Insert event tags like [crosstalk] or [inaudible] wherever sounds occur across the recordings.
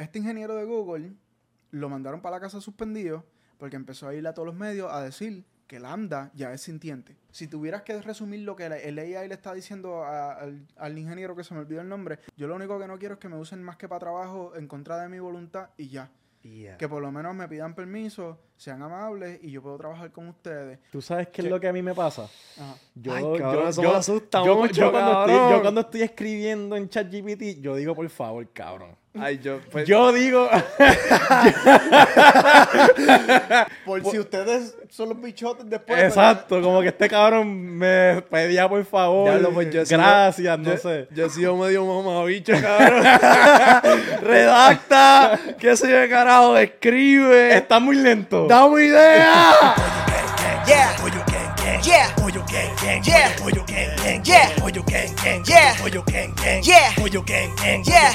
Este ingeniero de Google lo mandaron para la casa suspendido porque empezó a ir a todos los medios a decir que Lambda ya es sintiente. Si tuvieras que resumir lo que el AI le está diciendo al, al, ingeniero que se me olvidó el nombre, yo lo único que no quiero es que me usen más que para trabajo en contra de mi voluntad y ya. Que por lo menos me pidan permiso, sean amables y yo puedo trabajar con ustedes. ¿Tú sabes qué es lo que a mí me pasa? Yo, cuando estoy, escribiendo en ChatGPT, yo digo, por favor, cabrón. Ay, yo, pues, yo digo. [laughs] por si ustedes son los bichotes después. Exacto, como que este cabrón me pedía por favor. Pues, gracias, no sé. Yo he sido medio mamabicho, cabrón. [laughs] Redacta, qué sé yo, carajo, escribe. Está muy lento. ¡Dame idea! Yeah. Yeah. Yeah. Yeah.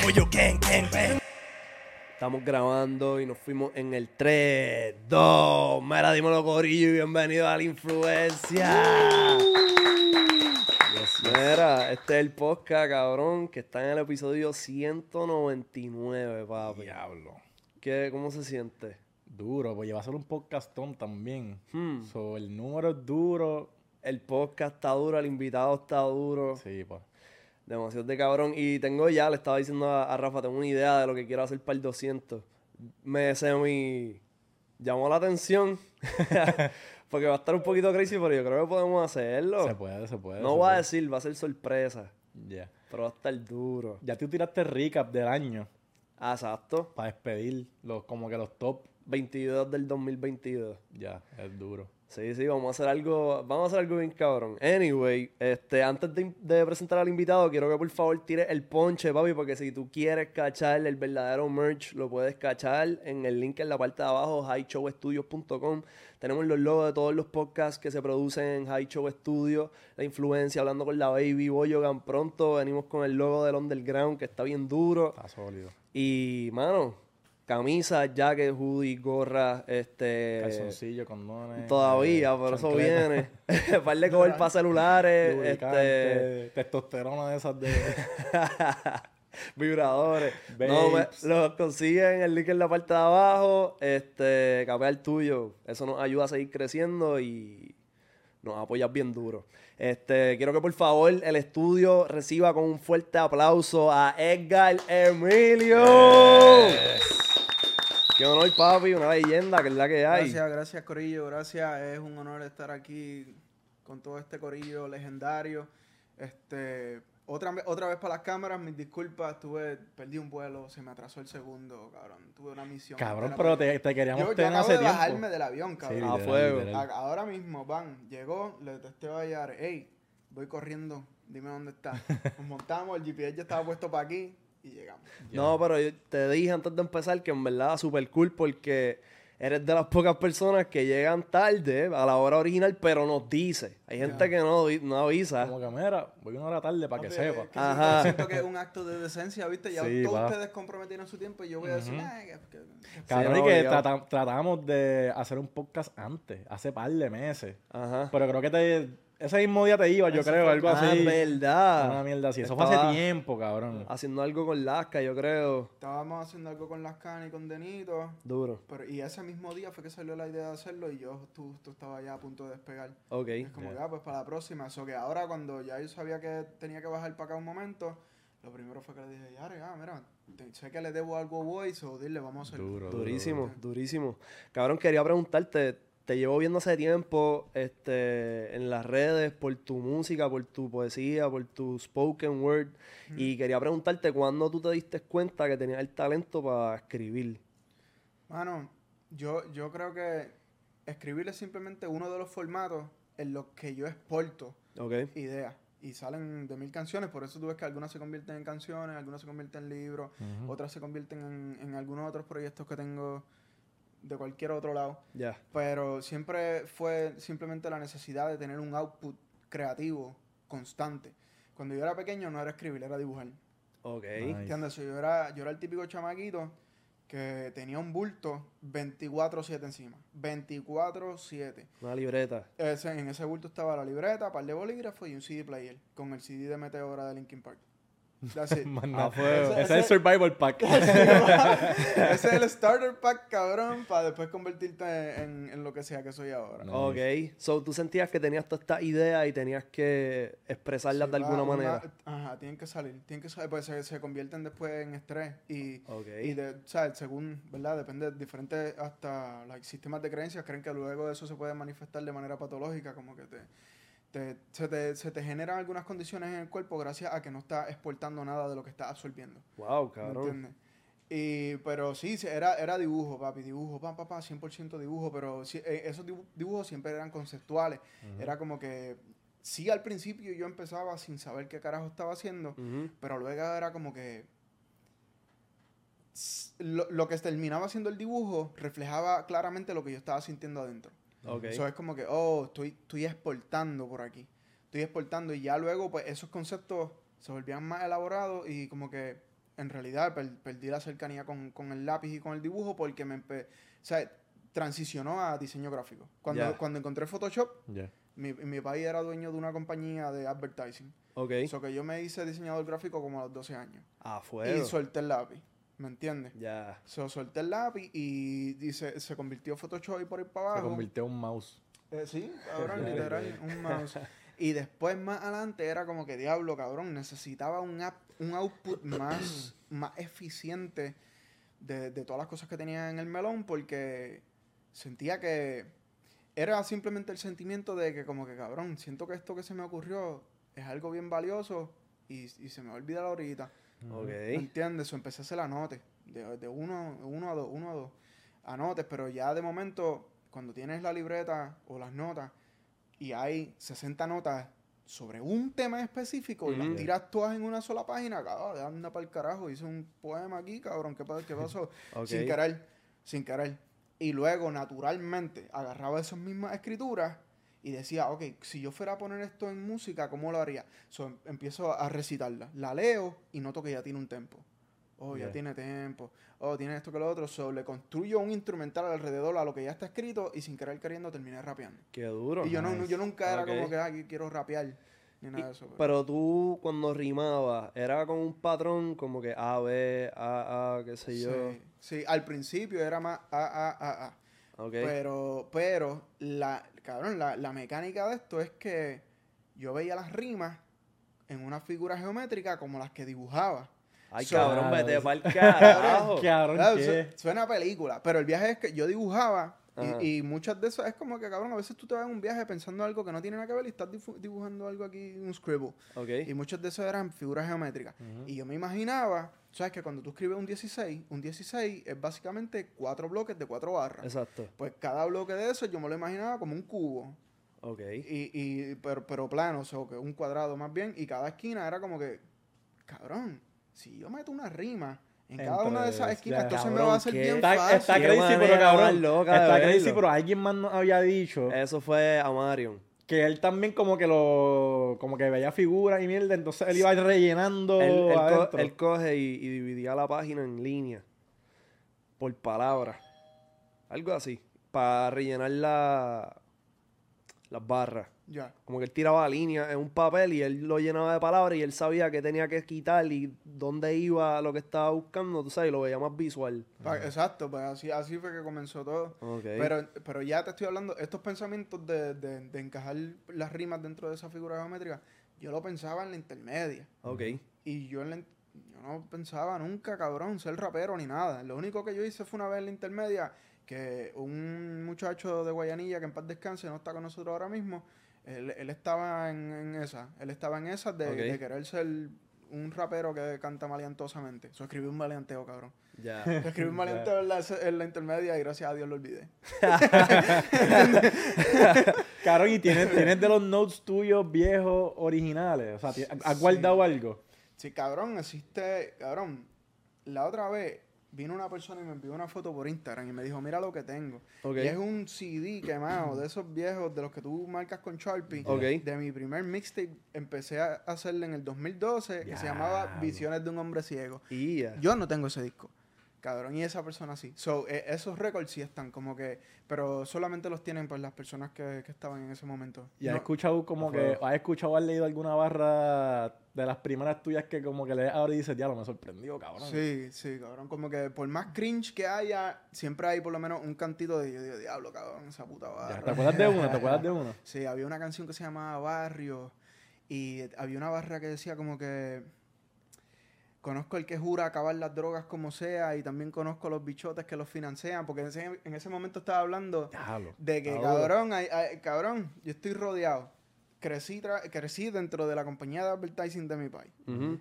Estamos grabando y nos fuimos en el 3, 2. Mira, dímelo, Corillo, y bienvenido a la influencia. Mira, este es el podcast, cabrón, que está en el episodio 199, papi. Diablo. ¿Qué, ¿Cómo se siente? Duro, pues lleva a ser un podcastón también. Hmm. el número es duro. El podcast está duro, el invitado está duro. Sí, pues. Demasiado de cabrón. Y tengo ya, le estaba diciendo a, Rafa, tengo una idea de lo que quiero hacer para el 200. Me mi llamó la atención. [laughs] Porque va a estar un poquito crazy, pero yo creo que podemos hacerlo. Se puede, se puede. No voy a decir, va a ser sorpresa. Ya. Pero va a estar duro. Ya tú tiraste recap del año. Ah, exacto. Para despedir los, como que los top 22 del 2022. Ya, es duro. Sí, sí, vamos a hacer algo, vamos a hacer algo bien cabrón. Anyway, este, antes de, presentar al invitado, quiero que por favor tires el ponche, papi, porque si tú quieres cachar el verdadero merch, lo puedes cachar en el link en la parte de abajo, highshowstudios.com. Tenemos los logos de todos los podcasts que se producen en High Show Studio, La Influencia, hablando con la Baby Boyogan. Pronto venimos con el logo del Underground, que está bien duro. Está sólido. Y, mano, Camisa, jacket, hoodie, gorra, este... Calzoncillo, condones. Todavía, eh, pero eso viene. [laughs] [laughs] Par de cover para celulares. este... Testosterona de esas de... [laughs] Vibradores. No, me, los consiguen el link en la parte de abajo. Este, capea el tuyo. Eso nos ayuda a seguir creciendo y nos apoyas bien duro. Este, quiero que por favor el estudio reciba con un fuerte aplauso a Edgar Emilio. Qué honor, papi, una leyenda, que es la que hay. Gracias, gracias, Corillo, gracias. Es un honor estar aquí con todo este Corillo legendario. Este, otra, otra vez para las cámaras, mis disculpas, tuve, perdí un vuelo, se me atrasó el segundo, cabrón. Tuve una misión. Cabrón, pero te, te, queríamos yo, tener yo hace de tiempo. bajarme del avión, cabrón. a fuego. ahora mismo, van, llegó, le testé a Yare, hey, voy corriendo, dime dónde está. [laughs] Nos montamos, el GPS ya estaba puesto para aquí, y llegamos. No, pero yo te dije antes de empezar que en verdad súper cool porque eres de las pocas personas que llegan tarde a la hora original, pero nos dice. Hay gente que no, no avisa. Como que, mira, voy una hora tarde para que sepa. Ajá. Siento que es un acto de decencia, ¿viste? Ya todos ustedes comprometieron su tiempo y yo voy a decir, que, Cabrón, y que tratamos de hacer un podcast antes, hace par de meses. Ajá. Pero creo que te ese mismo día te iba, yo creo, algo ah, así. verdad. Una mierda así. Eso fue hace tiempo, cabrón. Haciendo algo con Lasca, yo creo. Estábamos haciendo algo con Lasca y con Denito. Duro. Pero, y ese mismo día fue que salió la idea de hacerlo y yo tú, tú estabas ya a punto de despegar. Ok. Es como, ya, pues para la próxima. Eso que ahora cuando ya yo sabía que tenía que bajar para acá un momento, lo primero fue que le dije, ya, ah, mira, sé que le debo algo a Voice o dile, vamos a hacerlo. Duro, durísimo, durísimo. Cabrón, quería preguntarte, te llevo viendo hace tiempo este, en las redes por tu música, por tu poesía, por tu spoken word. Y quería preguntarte cuándo tú te diste cuenta que tenías el talento para escribir. Mano, yo, yo creo que escribir es simplemente uno de los formatos en los que yo exporto ideas. Y salen de mil canciones, por eso tú ves que algunas se convierten en canciones, algunas se convierten en libros, otras se convierten en, en algunos otros proyectos que tengo de cualquier otro lado. Ya. Pero siempre fue simplemente la necesidad de tener un output creativo constante. Cuando yo era pequeño no era escribir, era dibujar. Ok. ¿Entiendes? Yo era, yo era el típico chamaquito que tenía un bulto 24-7 encima. 24-7. Una libreta. Ese, en ese bulto estaba la libreta, par de bolígrafos y un CD player con el CD de Meteora de Linkin Park. That's it. Más A nada. fuego. Ese es el Survival Pack. [laughs] Ese es el starter pack, cabrón, para después convertirte en, en lo que sea que soy ahora. No. Ok. So, tú sentías que tenías toda esta idea y tenías que expresarlas Sí, de alguna va, una- manera. Ajá, tienen que salir, tienen que salir, pues se, se convierten después en estrés y, Ok. y de, o sea, según, ¿verdad? Depende de diferentes hasta like, sistemas de creencias, creen que luego de eso se puede manifestar de manera patológica, como que te, te- se, te, se te generan algunas condiciones en el cuerpo gracias a que no estás exportando nada de lo que estás absorbiendo. Wow, ¿Me cabrón. Y, pero sí, era, era dibujo, papi, dibujo, pa, pa, pa, 100% dibujo, pero sí, eh, esos dibu- dibujos siempre eran conceptuales. Era como que, sí, al principio yo empezaba sin saber qué carajo estaba haciendo, pero luego era como que lo, lo que terminaba siendo el dibujo reflejaba claramente lo que yo estaba sintiendo adentro. Ok. Eso es como que, oh, estoy, estoy exportando por aquí. Estoy exportando y ya luego, pues, esos conceptos se volvían más elaborados y como que, en realidad, per- perdí la cercanía con, con el lápiz y con el dibujo porque me empe- o sea, transicionó a diseño gráfico. Cuando, Ya. cuando encontré Photoshop, Ya. mi, mi país era dueño de una compañía de advertising. Ok. Eso que yo me hice diseñador gráfico como a los 12 años. A Y fuego. solté el lápiz, ¿me entiendes? Ya. So, solté el lápiz y, y se, se convirtió Photoshop por ahí para Se abajo. convirtió en un mouse. Eh, sí, Ok, [laughs] literal, un mouse. Y después más adelante era como que diablo, cabrón, necesitaba un, app, un output [clears throat] más, más eficiente de, de todas las cosas que tenía en el melón porque sentía que era simplemente el sentimiento de que como que cabrón, siento que esto que se me ocurrió es algo bien valioso y, y se me va a olvidar ahorita. Ok. ¿Entiendes? O empecé a hacer anotes. De, de uno, uno a dos, uno a dos. Anotes, pero ya de momento, cuando tienes la libreta o las notas y hay 60 notas sobre un tema específico y las tiras todas en una sola página, cabrón, anda para el carajo. Hice un poema aquí, cabrón, ¿qué, pa- qué [laughs] pasó? Sin querer, sin querer. Y luego, naturalmente, agarraba esas mismas escrituras y decía, ok, si yo fuera a poner esto en música, ¿cómo lo haría? So, em- empiezo a recitarla. La leo y noto que ya tiene un tempo. Oh, ya Ya. tiene tempo. Oh, tiene esto que lo otro. So, le construyo un instrumental alrededor a lo que ya está escrito y sin querer queriendo terminé rapeando. Qué duro. y yo, no, yo nunca era como que, "Ay, quiero rapear. Ni nada Y- de eso. pero- Pero tú, cuando rimabas, era con un patrón como que A, B, A, A, qué sé yo. Sí, sí, al principio era más A, A, A, A. Pero, pero, la, cabrón, la, la mecánica de esto es que yo veía las rimas en una figura geométrica como las que dibujaba. Ay, So- cabrón, vete pa'l carajo. [laughs] Cabrón, Claro, ¿qué? su- suena a película, pero el viaje es que yo dibujaba. Y, y muchas de esas es como que, cabrón, a veces tú te vas en un viaje pensando algo que no tiene nada que ver y estás dibujando algo aquí, un scribble. Ok. Y muchos de esos eran figuras geométricas. Y yo me imaginaba, ¿sabes? Que cuando tú escribes un 16, un 16 es básicamente cuatro bloques de cuatro barras. Exacto. Pues cada bloque de eso yo me lo imaginaba como un cubo. Ok. Y, y, pero, pero plano, o sea, que un cuadrado más bien. Y cada esquina era como que, cabrón, si yo meto una rima en cada una de esas esquinas, entonces me va a hacer ¿qué? bien Está, fácil. está crazy, pero cabrón. loca Está crazy, verlo. pero alguien más nos había dicho Eso fue a Marion. que él también como que lo como que veía figuras y mierda, entonces él iba rellenando Él, él co- él coge y, y dividía la página en línea. Por palabra. Algo así. Para rellenar la, las barras. Ya. Como que él tiraba líneas en un papel y él lo llenaba de palabras y él sabía qué tenía que quitar y dónde iba lo que estaba buscando, tú sabes, y lo veía más visual. Exacto, pues así, así fue que comenzó todo. Pero, pero ya te estoy hablando, estos pensamientos de, de, de encajar las rimas dentro de esa figura geométrica, yo lo pensaba en la intermedia. ok. Y yo, en la yo no pensaba nunca, cabrón, ser rapero ni nada. Lo único que yo hice fue una vez en la intermedia que un muchacho de Guayanilla, que en paz descanse, no está con nosotros ahora mismo, él, él estaba en, en esa. Él estaba en esa de, querer ser un rapero que canta maleantosamente. Eso escribí un maleanteo, cabrón. Ya. [laughs] Escribí un maleanteo en la, en la intermedia y gracias a Dios lo olvidé. [laughs] Cabrón, y tienes, tienes de los notes tuyos viejos originales. O sea, ¿has Sí. guardado algo? Sí, cabrón, existe, cabrón. La otra vez vino una persona y me envió una foto por Instagram y me dijo, mira lo que tengo. Y es un CD quemado de esos viejos, de los que tú marcas con Sharpie. De mi primer mixtape, empecé a hacerle en el 2012, que se llamaba. Visiones de un hombre ciego. Yo no tengo ese disco. Cabrón, y esa persona sí. So, eh, esos récords sí están como que, pero solamente los tienen pues las personas que, que estaban en ese momento. ¿Y has No- escuchado como que, has escuchado o has leído alguna barra de las primeras tuyas que como que lees ahora y dices, diablo, me sorprendió, cabrón? Sí, sí, cabrón. Como que por más cringe que haya, siempre hay por lo menos un cantito de yo digo, diablo, cabrón, esa puta Ya, barra. ¿Te acuerdas de uno? ¿Te acuerdas de uno? [laughs] Sí, había una canción que se llamaba Barrio y había una barra que decía como que conozco el que jura acabar las drogas como sea y también conozco los bichotes que los financian porque en ese, en ese momento estaba hablando de que cabrón, hay- hay- cabrón, yo estoy rodeado. Crecí, crecí dentro de la compañía de advertising de mi país.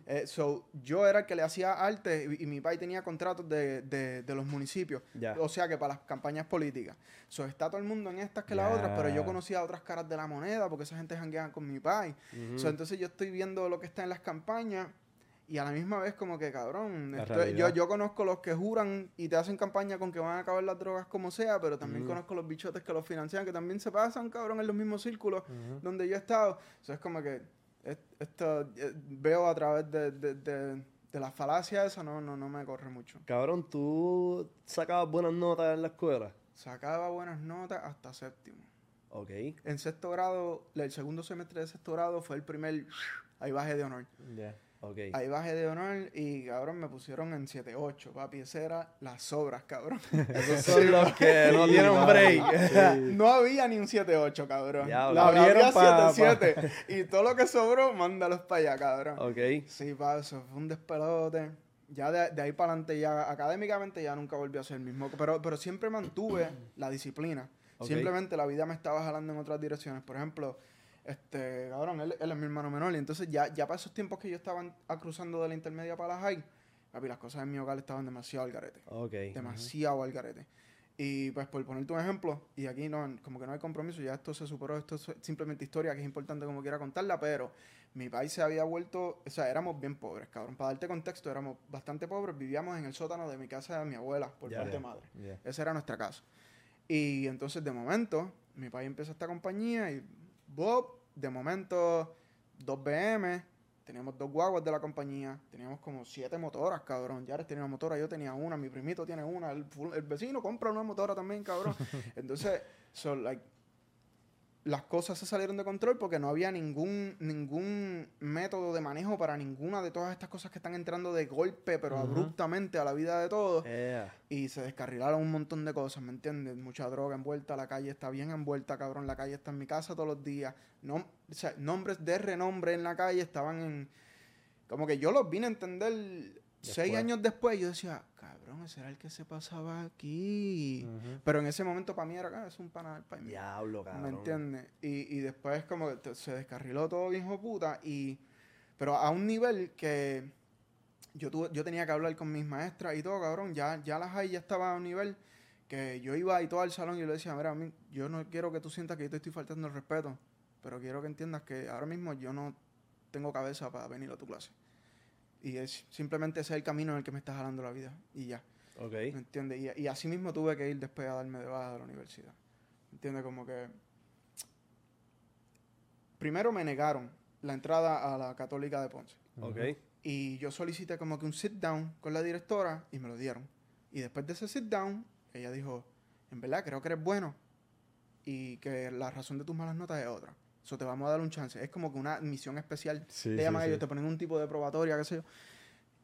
Eh, so, yo era el que le hacía arte y, y mi país tenía contratos de, de- de los municipios. Ya. O sea que para las campañas políticas. So, está todo el mundo en estas que las otras, pero yo conocía otras caras de la moneda porque esa gente jangueaba con mi país. So, entonces yo estoy viendo lo que está en las campañas y a la misma vez como que cabrón. Esto- yo, yo conozco los que juran y te hacen campaña con que van a acabar las drogas como sea, pero también conozco los bichotes que los financian, que también se pasan, cabrón, en los mismos círculos Ujú. donde yo he estado. Eso es como que es- esto eh, veo a través de, de, de, de la falacia esa, no, no, no me corre mucho. Cabrón, ¿tú sacabas buenas notas en la escuela? Sacaba buenas notas hasta séptimo. Ok. En sexto grado, el segundo semestre de sexto grado fue el primer, ahí bajé de honor. Ya. Ahí bajé de honor y cabrón me pusieron en 7-8, papi. Ese era las sobras, cabrón. [laughs] Esos son los que no tienen break. [laughs] no había ni un 7-8, cabrón. Diablo. La Abrieron había pa- 7-7. Y todo lo que sobró, mándalos para allá, cabrón. ok. Sí, pa, eso fue un despelote. Ya de, de ahí para adelante, ya académicamente ya nunca volví a ser el mismo. Pero, pero siempre mantuve la disciplina. Simplemente la vida me estaba jalando en otras direcciones. Por ejemplo, este, cabrón, él, él es mi hermano menor. Y entonces ya, ya para esos tiempos que yo estaba cruzando de la intermedia para la high, papi, las cosas en mi hogar estaban demasiado al garete. Ok. Demasiado al garete. Y pues por ponerte un ejemplo, y aquí no, como que no hay compromiso, ya esto se superó, esto es simplemente historia que es importante como quiera contarla, pero mi país se había vuelto, o sea, éramos bien pobres, cabrón. Para darte contexto, éramos bastante pobres, vivíamos en el sótano de mi casa de mi abuela, por Ya. parte de madre. Ya. Esa era nuestra casa. Y entonces de momento, mi país empieza esta compañía y Bob, de momento, dos BM, teníamos dos guaguas de la compañía, teníamos como siete motoras, cabrón. Ya tenía una motora, yo tenía una, mi primito tiene una, el vecino compra una motora también, cabrón. [laughs] Entonces, so, like, las cosas se salieron de control porque no había ningún, ningún método de manejo para ninguna de todas estas cosas que están entrando de golpe, pero abruptamente a la vida de todos Yeah. y se descarrilaron un montón de cosas, ¿me entiendes? Mucha droga envuelta, la calle está bien envuelta, cabrón, la calle está en mi casa todos los días. No, o sea, nombres de renombre en la calle estaban en... Como que yo los vine a entender seis años después. Yo decía, cabrón, ese era el que se pasaba aquí. Pero en ese momento para mí era, ah, es un pana del país. mío". Diablo, cabrón. ¿Me entiendes? Y, y después como que te- se descarriló todo hijo puta y pero a un nivel que yo tuve, yo tenía que hablar con mis maestras y todo, cabrón, ya, ya las hay, ya estaba a un nivel que yo iba y todo al salón y yo le decía, mira, a mí, yo no quiero que tú sientas que yo te estoy faltando el respeto, pero quiero que entiendas que ahora mismo yo no tengo cabeza para venir a tu clase. Y es simplemente ese es el camino en el que me está jalando la vida. Y ya. Ok. ¿Me entiendes? Y, y así mismo tuve que ir después a darme de baja de la universidad. ¿Me entiendes? Como que... Primero me negaron la entrada a la Católica de Ponce. Ok. Y yo solicité como que un sit down con la directora y me lo dieron. Y después de ese sit down, ella dijo, en verdad creo que eres bueno y que la razón de tus malas notas es otra. Eso te vamos a dar un chance. Es como que una misión especial. Sí, te sí, llaman sí. ellos, te ponen un tipo de probatoria, qué sé yo.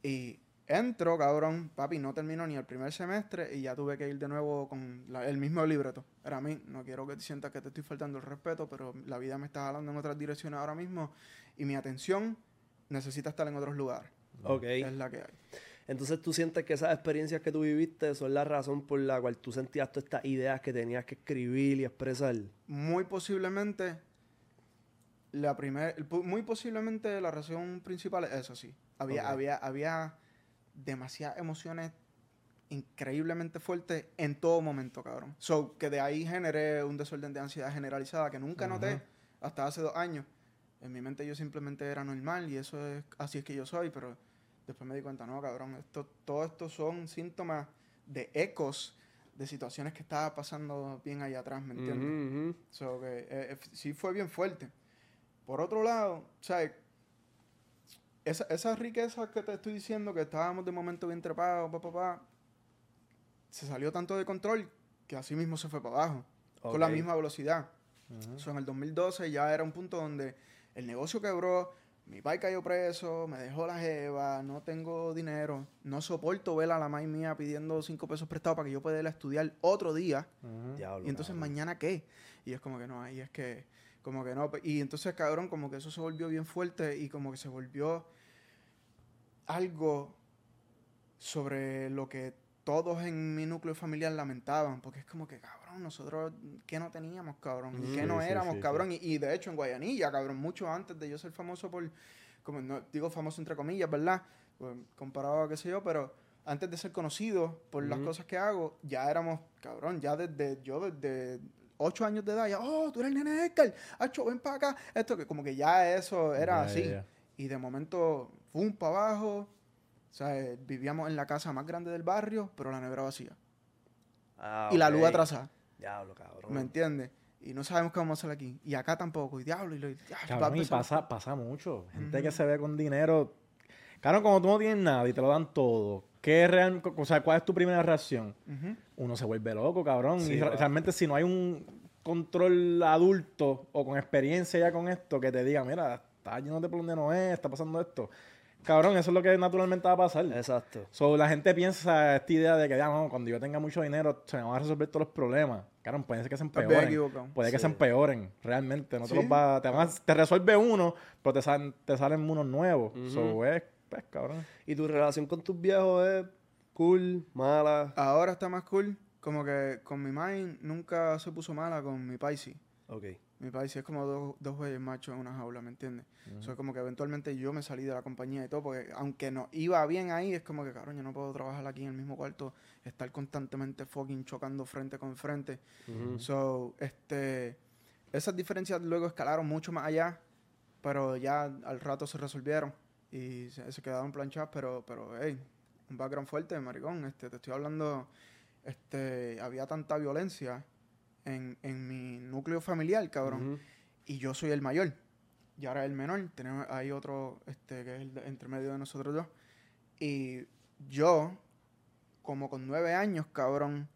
Y entro, cabrón, papi, no terminó ni el primer semestre y ya tuve que ir de nuevo con la- el mismo libreto. Era a mí, no quiero que te sientas que te estoy faltando el respeto, pero la vida me está jalando en otras direcciones ahora mismo y mi atención necesita estar en otros lugares. Ok. Es la que hay. Entonces tú sientes que esas experiencias que tú viviste son la razón por la cual tú sentías todas estas ideas que tenías que escribir y expresar. Muy posiblemente, la primer, muy posiblemente la razón principal es eso, sí. Había, Ok. había, había demasiadas emociones increíblemente fuertes en todo momento, cabrón. So, que de ahí generé un desorden de ansiedad generalizada que nunca noté Ujú. hasta hace dos años. En mi mente yo simplemente era normal y eso es, así es que yo soy, pero después me di cuenta, no, cabrón, esto, todo esto son síntomas de ecos de situaciones que estaba pasando bien allá atrás, ¿me entiendes? Ujú, ujú. So, que, eh, eh, sí fue bien fuerte. Por otro lado, ¿sabes? Esa, esa riqueza que te estoy diciendo, que estábamos de momento bien trepados, pa, pa, pa, se salió tanto de control que así mismo se fue para abajo. Con la misma velocidad. Ujú. So, en el 2012 ya era un punto donde el negocio quebró, mi pai cayó preso, me dejó la jeva, no tengo dinero, no soporto ver a la mai mía pidiendo cinco pesos prestados para que yo pueda ir a estudiar otro día. Ujú. Diablo, Y entonces cabrón. mañana qué? Y es como que no, ahí es que, como que no. Y entonces, cabrón, como que eso se volvió bien fuerte y como que se volvió algo sobre lo que todos en mi núcleo familiar lamentaban, porque es como que, cabrón, nosotros, ¿qué no teníamos, cabrón? ¿Y qué Sí, no sí, éramos, sí, cabrón? Y, y de hecho en Guayanilla, cabrón, mucho antes de yo ser famoso por, como no digo famoso entre comillas, ¿verdad? Pues, comparado a qué sé yo, pero antes de ser conocido por las cosas que hago, ya éramos, cabrón, ya desde, yo desde ocho años de edad, ya, oh, tú eres el nene de Edgar, acho, ven para acá, esto que como que ya eso era Ya, así. ya. Y de momento, fum, para abajo. O sea, eh, vivíamos en la casa más grande del barrio, pero la nevera vacía. Ah, y la luz atrasada. Diablo, cabrón. ¿Me entiendes? Y no sabemos qué vamos a hacer aquí. Y acá tampoco. Y diablo, y lo. diablo, va a Cabrón, y pasa, pasa mucho. Gente que se ve con dinero. Claro, como tú no tienes nada y te lo dan todo, ¿qué real, o sea, ¿cuál es tu primera reacción? Ujú. Uno se vuelve loco, cabrón. Sí, y realmente si no hay un control adulto o con experiencia ya con esto que te diga, mira, está yéndote por donde no es, está pasando esto. Cabrón, eso es lo que naturalmente va a pasar. Exacto. So, la gente piensa esta idea de que, ya, no, cuando yo tenga mucho dinero, se me van a resolver todos los problemas. Claro, puede ser que se empeoren. Puede que Sí. se empeoren, realmente. No te, Sí. los va, te, van a- te resuelve uno, pero te salen, te salen unos nuevos. Ujú. So, es, pues, cabrón. ¿Y tu relación con tus viejos es cool, mala? Ahora está más cool. Como que con mi mind nunca se puso mala, con mi pai sí. Ok. Mi país es como dos, dos güeyes machos en una jaula, ¿me entiendes? O sea, como que eventualmente yo me salí de la compañía y todo, porque aunque no iba bien ahí, es como que, cabrón, yo no puedo trabajar aquí en el mismo cuarto, estar constantemente fucking chocando frente con frente. Ujú. So, este, esas diferencias luego escalaron mucho más allá, pero ya al rato se resolvieron y se, se quedaron planchadas, pero, pero, hey, un background fuerte, maricón, este, te estoy hablando, este, había tanta violencia en, en mi núcleo familiar, cabrón, Ujú. y yo soy el mayor, y ahora el menor, tenemos, hay otro, este, que es el de- entre medio de nosotros dos, y yo, como con nueve años, cabrón,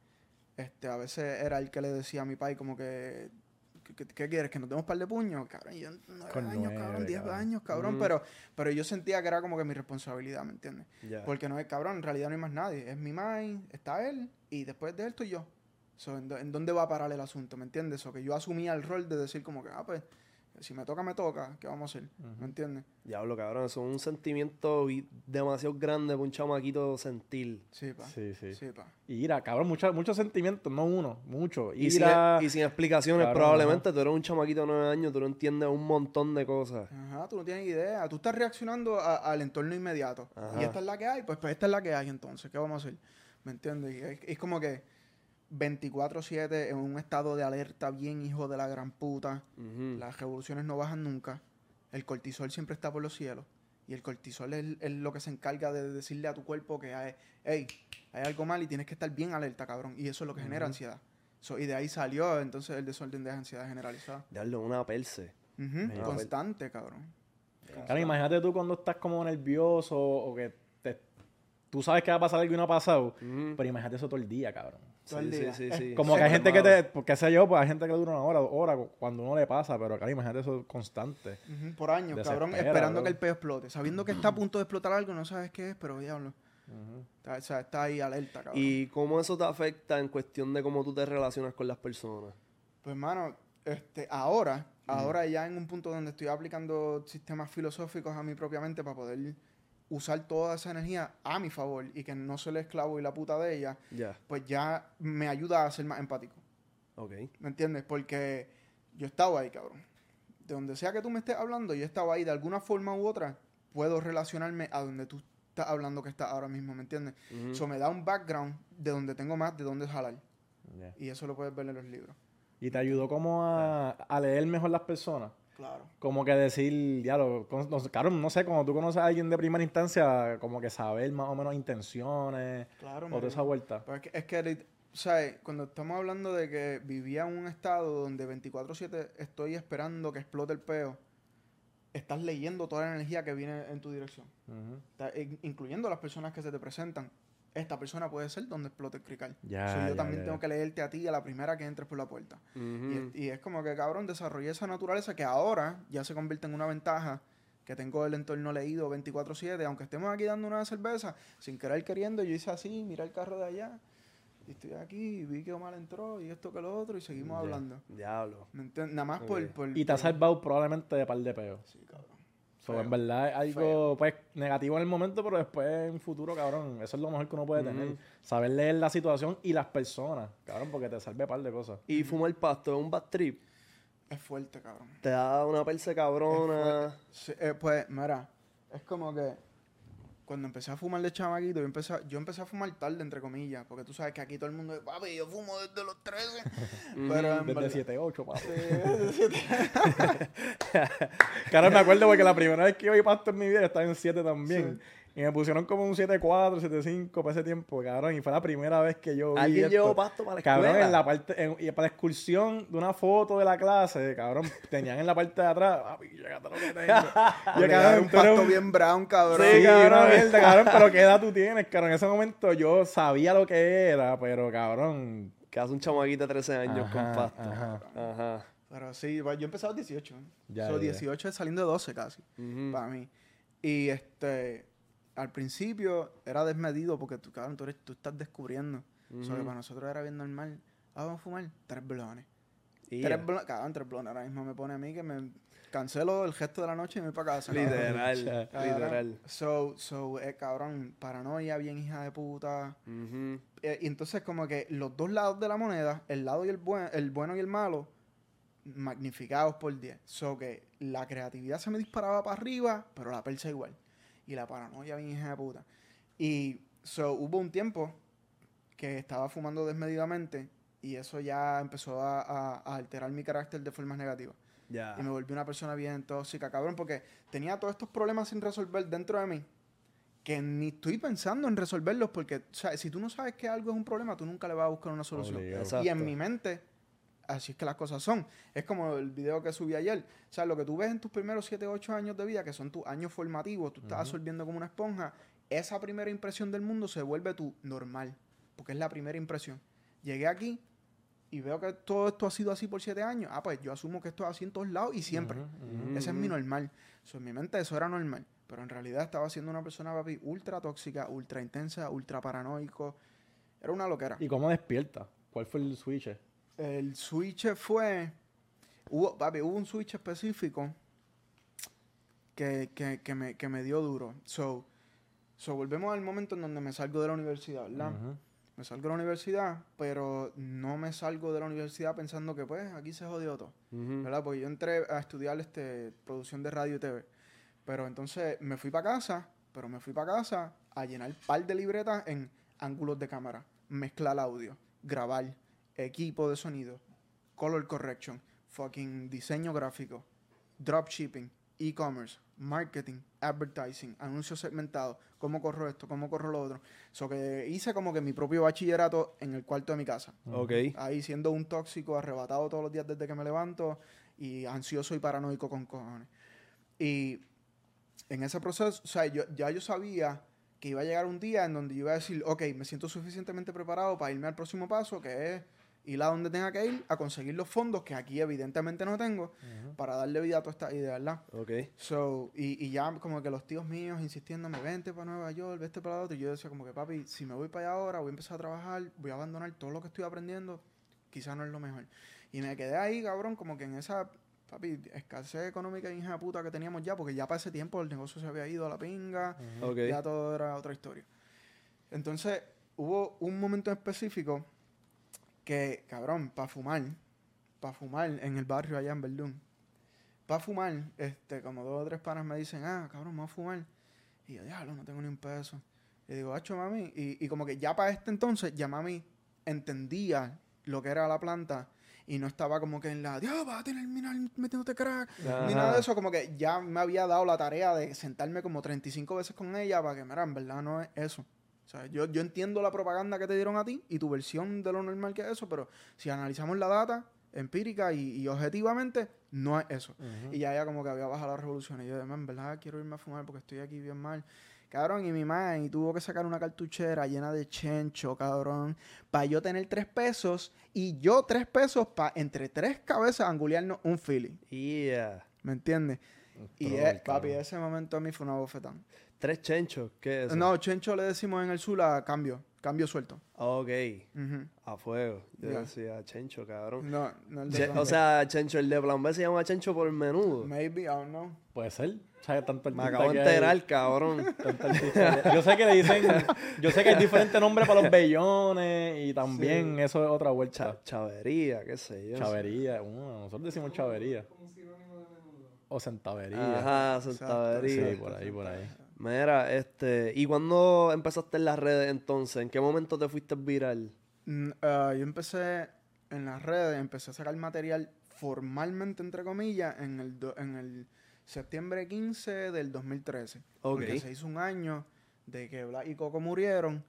este, a veces era el que le decía a mi pai como que, ¿qué, quieres? ¿Que nos demos un par de puños? Cabrón, yo nueve Con años, nueve, cabrón, diez cabrón. años, cabrón, Ujú. pero, pero yo sentía que era como que mi responsabilidad, ¿me entiendes? Porque no es cabrón, en realidad no hay más nadie. Es mi mai, está él, y después de él estoy yo. So, ¿en, dó- en dónde va a parar el asunto? ¿Me entiendes? O que yo asumía el rol de decir como que, ah, pues, si me toca, me toca, ¿qué vamos a hacer? ¿Me entiendes? Diablo, cabrón. Eso es un sentimiento demasiado grande para un chamaquito sentir. Sí, pa. Sí, sí. Sí, pa. Ira, cabrón, muchos muchos sentimientos, no uno, mucho. Y sin, Ira, y sin explicaciones, Cabrón, probablemente tú eres un chamaquito de nueve años, tú no entiendes un montón de cosas. Ajá, tú no tienes idea. Tú estás reaccionando a- al entorno inmediato. Ajá. Y esta es la que hay, pues, pues esta es la que hay entonces. ¿Qué vamos a hacer? ¿Me entiendes? Y es, es como que 24-7 en un estado de alerta bien hijo de la gran puta. Las revoluciones no bajan nunca. El cortisol siempre está por los cielos. Y el cortisol es, es lo que se encarga de decirle a tu cuerpo que hay, hey, hay algo mal y tienes que estar bien alerta, cabrón. Y eso es lo que genera ansiedad. So, y de ahí salió entonces el desorden de ansiedad generalizada. Diablo, una perse. Mira, Constante, cabrón. Claro, imagínate tú cuando estás como nervioso o que te- tú sabes que va a pasar algo y no ha pasado, pero imagínate eso todo el día, cabrón. Todo el Sí, día. sí, sí. Como que hay gente que te, qué sé yo, pues hay gente que le dura una hora, dos horas, cuando uno le pasa, pero claro, imagínate eso constante. Por años, cabrón, esperando bro. que el peo explote. Sabiendo que está a punto de explotar algo, no sabes qué es, pero diablo. Está, o sea, está ahí alerta, cabrón. ¿Y cómo eso te afecta en cuestión de cómo tú te relacionas con las personas? Pues, hermano, este, ahora, ahora ya en un punto donde estoy aplicando sistemas filosóficos a mí propiamente para poder usar toda esa energía a mi favor y que no soy el esclavo y la puta de ella, pues ya me ayuda a ser más empático. ok. ¿Me entiendes? Porque yo estaba ahí, cabrón. De donde sea que tú me estés hablando, yo estaba ahí de alguna forma u otra, puedo relacionarme a donde tú estás hablando que estás ahora mismo, ¿me entiendes? Eso me da un background de donde tengo más de dónde jalar. Ya. Y eso lo puedes ver en los libros. Y te ayudó como a, a leer mejor las personas. Claro. Como que decir, no, sé, claro, no sé, cuando tú conoces a alguien de primera instancia, como que saber más o menos intenciones Claro, o toda esa vuelta. Pero es que, es que, ¿sabes? Cuando estamos hablando de que vivía en un estado donde 24-7 estoy esperando que explote el peo, estás leyendo toda la energía que viene en tu dirección. Está- in- incluyendo las personas que se te presentan. Esta persona puede ser donde explote el crical. Ya, So, yo ya, también ya. tengo que leerte a ti a la primera que entres por la puerta. Y es- y, es como que, cabrón, desarrollé esa naturaleza que ahora ya se convierte en una ventaja. Que tengo el entorno leído 24-7. Aunque estemos aquí dando una cerveza, sin querer queriendo, yo hice así, mira el carro de allá. Y estoy aquí, y vi que Omar entró, y esto que lo otro, y seguimos hablando. Diablo. Nada más por, Ok. por- Y te ha por- salvado probablemente de par de peos. Sí, cabrón. So, en verdad es algo pues negativo en el momento, pero después en futuro, cabrón, eso es lo mejor que uno puede tener. Saber leer la situación y las personas, cabrón, porque te salve par de cosas. Y fumar pasto es un bad trip. Es fuerte, cabrón. Te da una perse cabrona. Sí, eh, pues, mira, es como que cuando empecé a fumar de chamaquito, yo empecé, a, yo empecé a fumar tarde, entre comillas, porque tú sabes que aquí todo el mundo, papi, yo fumo desde los 13. [laughs] pero en Desde verdad- 7-8, papi. Sí, desde siete- [laughs] Claro, me acuerdo porque la primera vez que yo vi pasto en mi vida estaba en 7 también. Y me pusieron como un 7-4, 7-5 para ese tiempo, cabrón. Y fue la primera vez que yo vi Alguien esto. llevó pasto para la escuela. Cabrón, en la parte, en- y para la excursión de una foto de la clase, cabrón, tenían en la parte de atrás, papi, llévate lo que tengo. [laughs] Yo, cabrón, un pasto un- bien brown, cabrón. Sí, cabrón. una mierda, cabrón, pero ¿qué edad tú tienes, cabrón? En ese momento yo sabía lo que era, pero cabrón. Que hace un chamaquito de 13 años con Ajá, pasto. ajá. Ajá. Pero sí, yo empecé a los 18. Ya, So, ya. 18 es saliendo de 12 casi, Ujú. para mí. Y este, al principio era desmedido porque tú, cabrón, tú, eres- tú estás descubriendo. O sea, que para nosotros era bien normal. Ah, vamos a fumar tres blones. Y Tres blones, cabrón, tres blones. Ahora mismo me pone a mí que me cancelo el gesto de la noche y me voy para casa. Literal, literal. So, so, eh, cabrón, paranoia, bien hija de puta. Eh, y entonces como que los dos lados de la moneda, el lado y el, buen, el bueno y el malo, magnificados por 10. So que la creatividad se me disparaba para arriba, pero la persa igual. Y la paranoia bien hija de puta. Y so hubo un tiempo que estaba fumando desmedidamente y eso ya empezó a, a- a alterar mi carácter de formas negativas. Ya. Y me volví una persona bien tóxica, cabrón, porque tenía todos estos problemas sin resolver dentro de mí. Que ni estoy pensando en resolverlos porque, o sea, si tú no sabes que algo es un problema, tú nunca le vas a buscar una solución. Obligado. Exacto. Y en mi mente, así es que las cosas son. Es como el video que subí ayer. O sea, lo que tú ves en tus primeros 7, 8 años de vida, que son tus años formativos, tú estás absorbiendo como una esponja, esa primera impresión del mundo se vuelve tu normal, porque es la primera impresión. Llegué aquí y veo que todo esto ha sido así por 7 años. Ah, pues yo asumo que esto es así en todos lados y siempre. Ese es mi normal. So, en mi mente eso era normal. Pero en realidad estaba siendo una persona, papi, ultra tóxica, ultra intensa, ultra paranoico. Era una loquera. ¿Y cómo despierta? ¿Cuál fue el switch? El switch fue. Hubo, papi, hubo un switch específico que, que, que me, que me dio duro. So, so, volvemos al momento en donde me salgo de la universidad, ¿verdad? Me salgo de la universidad, pero no me salgo de la universidad pensando que, pues, aquí se jodió todo. ¿verdad? Porque yo entré a estudiar este, producción de radio y TV. Pero entonces me fui para casa, pero me fui para casa a llenar par de libretas en ángulos de cámara, mezclar audio, grabar, equipo de sonido, color correction, fucking diseño gráfico, dropshipping, e-commerce, marketing, advertising, anuncios segmentados, cómo corro esto, cómo corro lo otro. So que hice como que mi propio bachillerato en el cuarto de mi casa Ok. ahí siendo un tóxico, arrebatado todos los días desde que me levanto y ansioso y paranoico con cojones. Y en ese proceso, o sea, yo, ya yo sabía que iba a llegar un día en donde yo iba a decir, ok, me siento suficientemente preparado para irme al próximo paso, que es ir a donde tenga que ir a conseguir los fondos que aquí evidentemente no tengo para darle vida a toda esta idea, ¿verdad? Ok. So, y, y ya como que los tíos míos insistiéndome, vente para Nueva York, vente para la otra. Y yo decía como que, papi, si me voy para allá ahora, voy a empezar a trabajar, voy a abandonar todo lo que estoy aprendiendo, quizás no es lo mejor. Y me quedé ahí, cabrón, como que en esa, papi, escasez económica y hija puta que teníamos ya, porque ya para ese tiempo el negocio se había ido a la pinga, Ok. ya todo era otra historia. Entonces, hubo un momento en específico que, cabrón, para fumar, para fumar en el barrio allá en Verdún, para fumar, este, como dos o tres panas me dicen, ah, cabrón, vamos a fumar. Y yo, diablo, no tengo ni un peso. Y digo, hacho, mami. Y, y como que ya para este entonces, ya mami entendía lo que era la planta y no estaba como que en la, Dios, vas a terminar metiéndote crack. Ni nada de eso, como que ya me había dado la tarea de sentarme como 35 veces con ella para que, mira, en verdad no es eso. O sea, yo, yo entiendo la propaganda que te dieron a ti y tu versión de lo normal que es eso, pero si analizamos la data empírica y, y objetivamente, no es eso. Y ya ella como que había bajado la revolución. Y yo, "Man, en verdad, quiero irme a fumar porque estoy aquí bien mal. Cabrón, y mi madre tuvo que sacar una cartuchera llena de chencho, cabrón, para yo tener tres pesos y yo tres pesos para entre tres cabezas angulearnos un Philly. Yeah. ¿Me entiendes? Y papi, ese momento a mí fue una bofetada. Tres chenchos. ¿Qué es eso? No, chencho le decimos en el sur a cambio, cambio suelto. Ok. A fuego. Yo Ya. decía chencho, cabrón. No, no el de Che- plan o sea, chencho, el de plan B se llama chencho por el menudo. maybe, I don't know. Puede ser. O sea, tanto Me acabo de enterar, cabrón. [laughs] Yo sé que le dicen, yo sé que hay diferentes nombres para los bellones y también eso es otra vuelta. Cha- chavería, qué sé yo. Chavería, uh, nosotros decimos chavería. O centavería. Ajá, Sí, centavería. por ahí, por ahí. Mira, este, ¿y cuándo empezaste en las redes entonces? ¿En qué momento te fuiste viral? Mm, ah, yo empecé en las redes, empecé a sacar material formalmente, entre comillas, en el, do- en el septiembre 15 del 2013. Ok. Porque se hizo un año de que Black y Coco murieron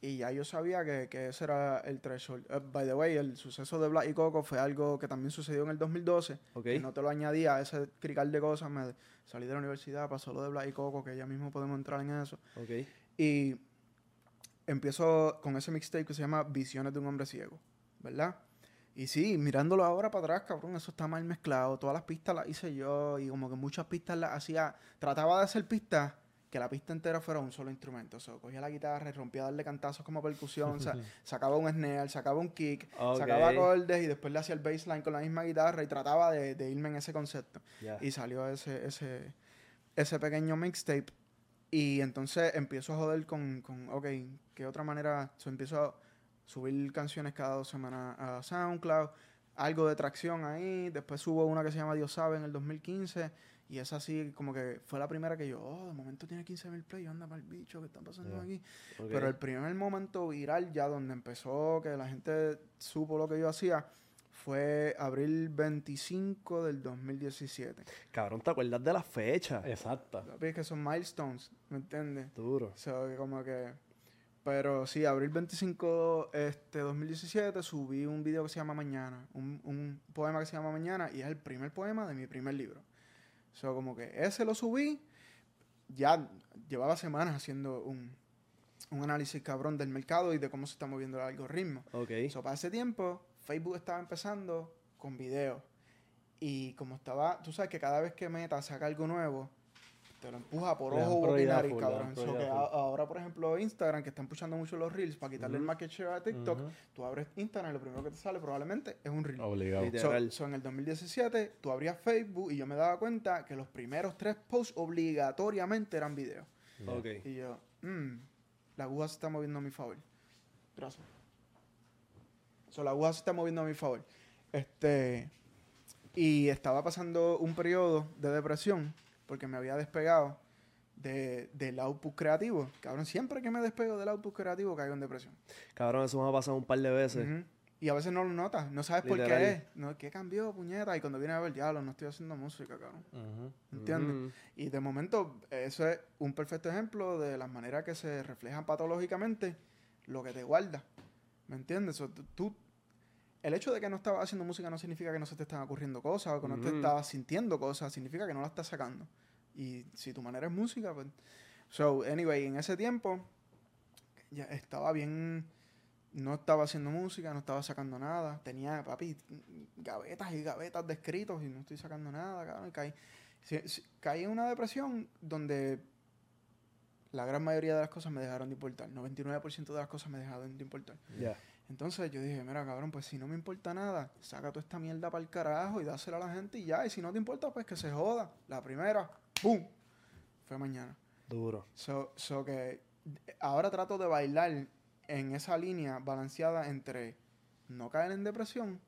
y ya yo sabía que, que ese era el threshold. Eh, by the way, el suceso de Black y Coco fue algo que también sucedió en el 2012. Ok. Que no te lo añadía a ese crical de cosas. Me salí de la universidad, pasó lo de Black y Coco, que ya mismo podemos entrar en eso. Ok. Y empiezo con ese mixtape que se llama Visiones de un hombre ciego, ¿verdad? Y sí, mirándolo ahora para atrás, cabrón, eso está mal mezclado. Todas las pistas las hice yo y como que muchas pistas las hacía. Trataba de hacer pistas que la pista entera fuera un solo instrumento. O sea, cogía la guitarra y rompía a darle cantazos como percusión. [laughs] sacaba un snare, sacaba un kick, Ok. sacaba acordes y después le hacía el bassline con la misma guitarra y trataba de, de irme en ese concepto. Y salió ese, ese, ese pequeño mixtape. Y entonces empiezo a joder con, con ok, ¿qué otra manera? So, empiezo a subir canciones cada dos semanas a SoundCloud, algo de tracción ahí. Después subo una que se llama Dios sabe en el 2015. Y esa sí, como que fue la primera que yo, oh, de momento tiene 15 mil plays, anda para el bicho, ¿qué está pasando aquí? Pero el primer momento viral, ya donde empezó, que la gente supo lo que yo hacía, fue abril 25 del 2017. Cabrón, ¿te acuerdas de la fecha? Exacta. Es que son milestones, ¿me entiendes? Duro. O sea, que como que... Pero sí, abril 25 este 2017 subí un video que se llama Mañana, un, un poema que se llama Mañana y es el primer poema de mi primer libro. O sea, como que ese lo subí, ya llevaba semanas haciendo un, un análisis cabrón del mercado y de cómo se está moviendo el algoritmo. Ok. So, para ese tiempo, Facebook estaba empezando con videos. Y como estaba, tú sabes que cada vez que Meta saca algo nuevo, te lo empuja por Le ojo, boca y nariz, full, cabrón. So, prioridad que full. a- ahora, por ejemplo, Instagram, que están pushando mucho los reels para quitarle el market share a TikTok, tú abres Instagram y lo primero que te sale probablemente es un reel. Obligado. So, so, en el 2017, tú abrías Facebook y yo me daba cuenta que los primeros tres posts obligatoriamente eran videos. Ok. Y yo, mmm, la aguja se está moviendo a mi favor. Gracias. So, la aguja se está moviendo a mi favor. Este. Y estaba pasando un periodo de depresión porque me había despegado de, del output creativo. Cabrón, siempre que me despego del output creativo caigo en depresión. Cabrón, eso me ha pasado un par de veces. Y a veces no lo notas, no sabes por qué es. No, ¿Qué cambió, puñeta? Y cuando viene a ver, diablo, no estoy haciendo música, cabrón. Ujú. ¿Entiendes? Y de momento, eso es un perfecto ejemplo de las maneras que se reflejan patológicamente lo que te guarda. ¿Me entiendes? So, tú, el hecho de que no estabas haciendo música no significa que no se te están ocurriendo cosas o que no te estabas sintiendo cosas, significa que no la estás sacando. Y si tu manera es música, pues. So, anyway, en ese tiempo ya estaba bien. No estaba haciendo música, no estaba sacando nada. Tenía, papi, gavetas y gavetas de escritos y no estoy sacando nada, cabrón. Caí, caí en una depresión donde la gran mayoría de las cosas me dejaron de importar. 99% de las cosas me dejaron de importar. Ya. Entonces yo dije, mira, cabrón, pues si no me importa nada, saca toda esta mierda para el carajo y dásela a la gente y ya. Y si no te importa, pues que se joda. La primera, ¡pum! Fue mañana. Duro. So, so que ahora trato de bailar en esa línea balanceada entre no caer en depresión,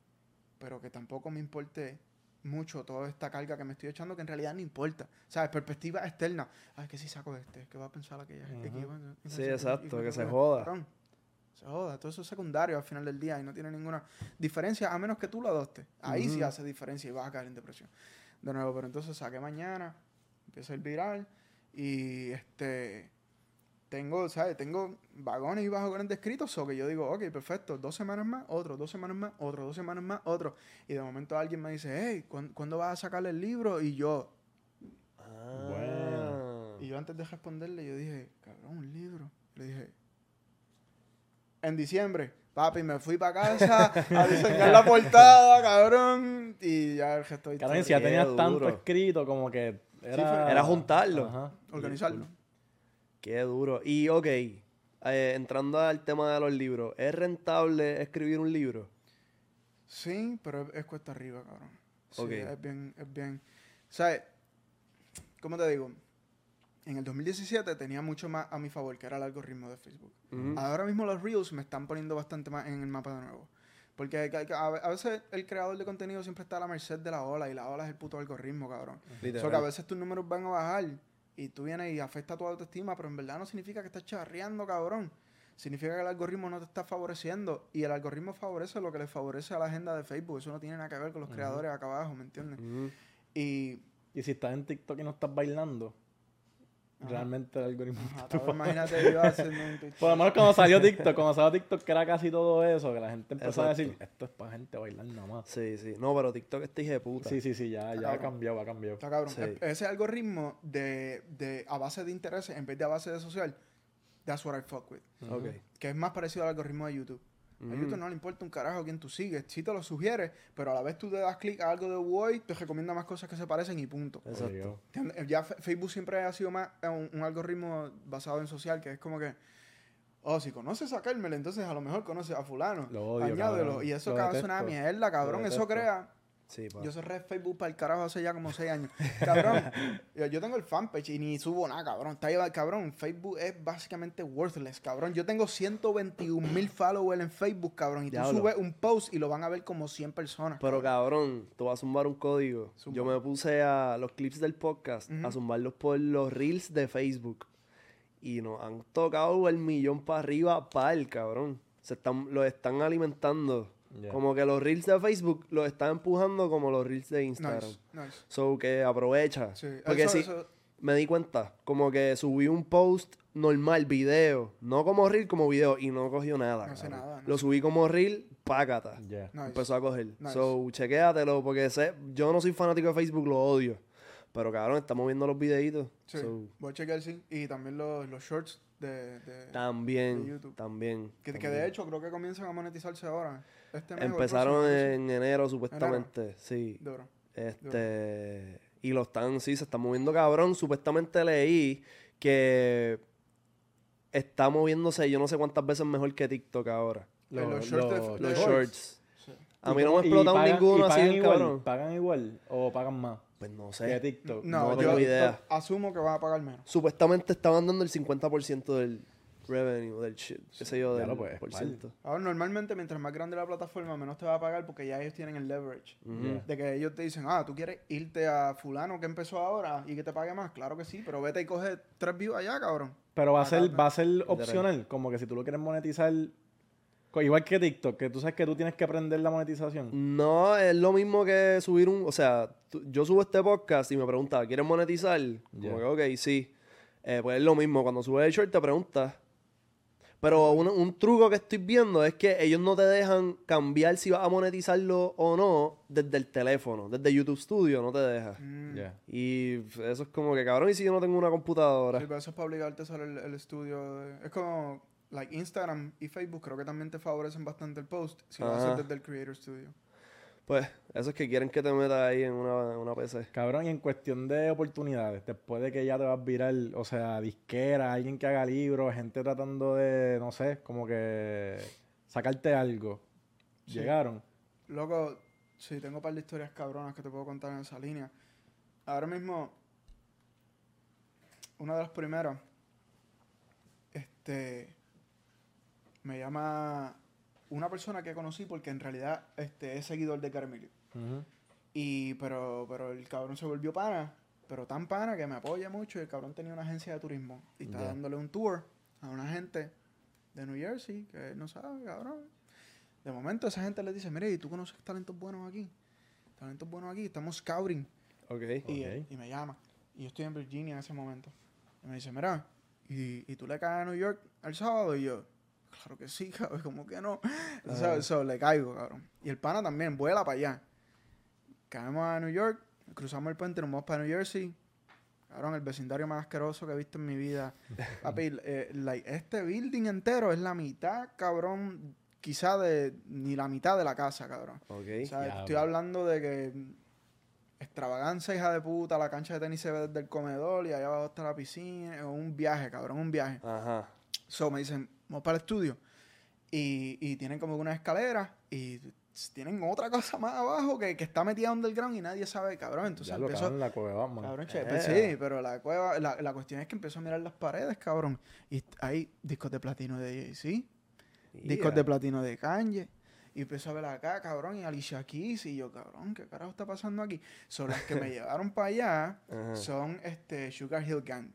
pero que tampoco me importe mucho toda esta carga que me estoy echando, que en realidad no importa. ¿Sabes? Perspectiva externa. Ay, que si saco este, ¿qué va a pensar aquella gente? Ujú. ¿Qué va a- Sí, exacto, que se y- joda. cabrón, Se joda. Todo eso es secundario al final del día y no tiene ninguna diferencia, a menos que tú lo adoptes. Ahí sí Ujú. hace diferencia y vas a caer en depresión. De nuevo, pero entonces saqué mañana, empieza ir viral y este tengo, ¿sabes? Tengo vagones y vagones de escritos, o que yo digo, ok, perfecto, dos semanas más, otro, dos semanas más, otro, dos semanas más, otro. Y de momento alguien me dice, hey, ¿cuándo, ¿cuándo vas a sacar el libro? Y yo, Ah. Bueno. Y yo antes de responderle, yo dije, cabrón, un libro. Le dije, en diciembre, papi, me fui para casa a diseñar la portada, cabrón. Y ya el gesto Cabrón, si ya tenías tanto escrito, como que era... juntarlo. Ajá. organizarlo. Qué duro. Y ok, eh, entrando al tema de los libros, ¿es rentable escribir un libro? Sí, pero es, es cuesta arriba, cabrón. Sí, Ok. es bien, es bien. ¿Sabes? ¿Cómo te digo? En el 2017 tenía mucho más a mi favor, que era el algoritmo de Facebook. Ahora mismo los Reels me están poniendo bastante más en el mapa de nuevo. Porque a, veces el creador de contenido siempre está a la merced de la ola y la ola es el puto algoritmo, cabrón. Literal. So que a veces tus números van a bajar y tú vienes y afecta tu autoestima, pero en verdad no significa que estás charreando, cabrón. Significa que el algoritmo no te está favoreciendo y el algoritmo favorece lo que le favorece a la agenda de Facebook. Eso no tiene nada que ver con los creadores acá abajo, ¿me entiendes? Y Y si estás en TikTok y no estás bailando, Ajá. realmente el algoritmo... ajá, imagínate yo haciendo un TikTok. [laughs] Por lo menos cuando salió TikTok, cuando salió TikTok que era casi todo eso, que la gente empezó a decir, esto es para gente bailar nada más. Sí, sí. No, pero TikTok este hijo de puta. Sí, sí, sí, ya, ya ha cambiado, ha cambiado. Está cabrón. Sí. E- Ese algoritmo de, de a base de intereses en vez de a base de social, that's what I fuck with. Ok. Que es más parecido al algoritmo de YouTube. A. YouTube no le importa un carajo quién tú sigues. Sí te lo sugiere, pero a la vez tú te das clic a algo de Woy, te recomienda más cosas que se parecen y punto. Exacto. Ya Facebook siempre ha sido más eh, un, un algoritmo basado en social, que es como que, oh, si conoces a Carmel, entonces a lo mejor conoces a fulano. Lo odio, Añádelo. cabrón. Y eso Lo cabrón, es una detesto. mierda, cabrón. Eso detesto. crea... Sí, pa. Yo cerré Facebook para el carajo hace ya como seis años. [laughs] Cabrón, yo, yo tengo el fanpage y ni subo nada, cabrón. Está ahí, cabrón, Facebook es básicamente worthless, cabrón. Yo tengo 121 mil followers en Facebook, cabrón. Y tú Diablo. subes un post y lo van a ver como 100 personas. Pero cabrón, te voy a zumbar un código. Zumba. Yo me puse a los clips del podcast a zumbarlos por los reels de Facebook. Y nos han tocado el millón para arriba pal, cabrón. Se están, los están alimentando. Como que los reels de Facebook los están empujando como los reels de Instagram. nice, nice. So que aprovecha. Sí, Porque eso- sí, eso- me di cuenta. Como que subí un post normal, video. No como reel, como video. Y no cogió nada. No hace cabrón. nada, no Lo subí como reel, págata. Ya. nice. Empezó a coger. Nice. So, chequéatelo, porque sé, yo no soy fanático de Facebook, lo odio. Pero cabrón, estamos viendo los videitos. Sí, So, voy a chequear, sí. Y también los, los shorts de, de- también, de YouTube. también. que, de hecho creo que comienzan a monetizarse ahora. Este mes Empezaron en enero, supuestamente. Sí. Duro. Este. Y lo están, sí, se están moviendo cabrón. Supuestamente leí que está moviéndose yo no sé cuántas veces mejor que TikTok ahora. Los shorts Los de- shorts. Sí. A ¿Y mí no me ha explotado pagan- ninguno así, igual, cabrón. ¿Pagan igual o pagan más Pues no que sé. TikTok? No, No tengo yo idea. asumo que van a pagar menos. Supuestamente estaban dando el 50% del revenue, del shit, qué sé yo, del lo puedes, por ciento. Ahora, normalmente, mientras más grande la plataforma, menos te va a pagar porque ya ellos tienen el leverage. De que ellos te dicen, ah, tú quieres irte a fulano que empezó ahora y que te pague más. Claro que sí, pero vete y coge tres views allá, cabrón. Pero va a ser, Acá, va a ser opcional, como que si tú lo quieres monetizar, igual que TikTok, que tú sabes que tú tienes que aprender la monetización. No, es lo mismo que subir un, o sea, tú- yo subo este podcast y me pregunta, ¿quieres monetizar? Como Ya. que, ok, sí. Eh, pues es lo mismo, cuando subes el short te preguntas. Pero un, un truco que estoy viendo es que ellos no te dejan cambiar si vas a monetizarlo o no desde el teléfono, desde YouTube Studio no te deja. Mm. Y eso es como que, cabrón, ¿y si yo no tengo una computadora? Sí, pero eso es para obligarte a hacer el, el estudio. de- es como, like, Instagram y Facebook creo que también te favorecen bastante el post si lo haces desde el Creator Studio. Pues, eso es que quieren que te metas ahí en una, una PC. Cabrón, y en cuestión de oportunidades, después de que ya te vas viral, o sea, disquera, alguien que haga libros, gente tratando de, no sé, como que sacarte algo. Sí. Llegaron. Loco, sí, tengo un par de historias cabronas que te puedo contar en esa línea. Ahora mismo, una de las primeras, este, me llama una persona que conocí porque en realidad este, es seguidor de Carmilio. Ujú. Y, pero, pero el cabrón se volvió pana, pero tan pana que me apoya mucho. Y el cabrón tenía una agencia de turismo y está dándole un tour a una gente de New Jersey que él no sabe, cabrón. De momento esa gente le dice, mire, ¿y tú conoces talentos buenos aquí? Talentos buenos aquí, estamos scouting. Ok. Y, Ok. y me llama. Y yo estoy en Virginia en ese momento. Y me dice, mira, ¿y, y tú le caes a New York el sábado? Y yo, claro que sí, [laughs] cabrón, ¿cómo que no? So, so, le caigo, cabrón. Y el pana también, vuela para allá. Caemos a New York, cruzamos el puente, nos vamos para New Jersey. Cabrón, el vecindario más asqueroso que he visto en mi vida. [laughs] Papi, eh, like, este building entero es la mitad, cabrón, quizá de ni la mitad de la casa, cabrón. Ok. O sea, estoy hablando de que extravaganza, hija de puta, la cancha de tenis se ve desde el comedor y allá abajo está la piscina. Es un viaje, cabrón, un viaje. Ajá. So me dicen, vamos para el estudio. Y, y tienen como una escalera y tienen otra cosa más abajo que, que está metida underground y nadie sabe, cabrón. Entonces Ya lo empezó, cabrón la cueva, man. Cabrón, che, Eh. pues sí, pero la cueva, la, la cuestión es que empezó a mirar las paredes, cabrón. Y hay discos de platino de Jay-Z, discos de platino de Kanye. Y empezó a ver acá, cabrón, y Alicia Keys. Y yo, cabrón, ¿qué carajo está pasando aquí? Son las que me [laughs] llevaron para allá, son este Sugar Hill Gang.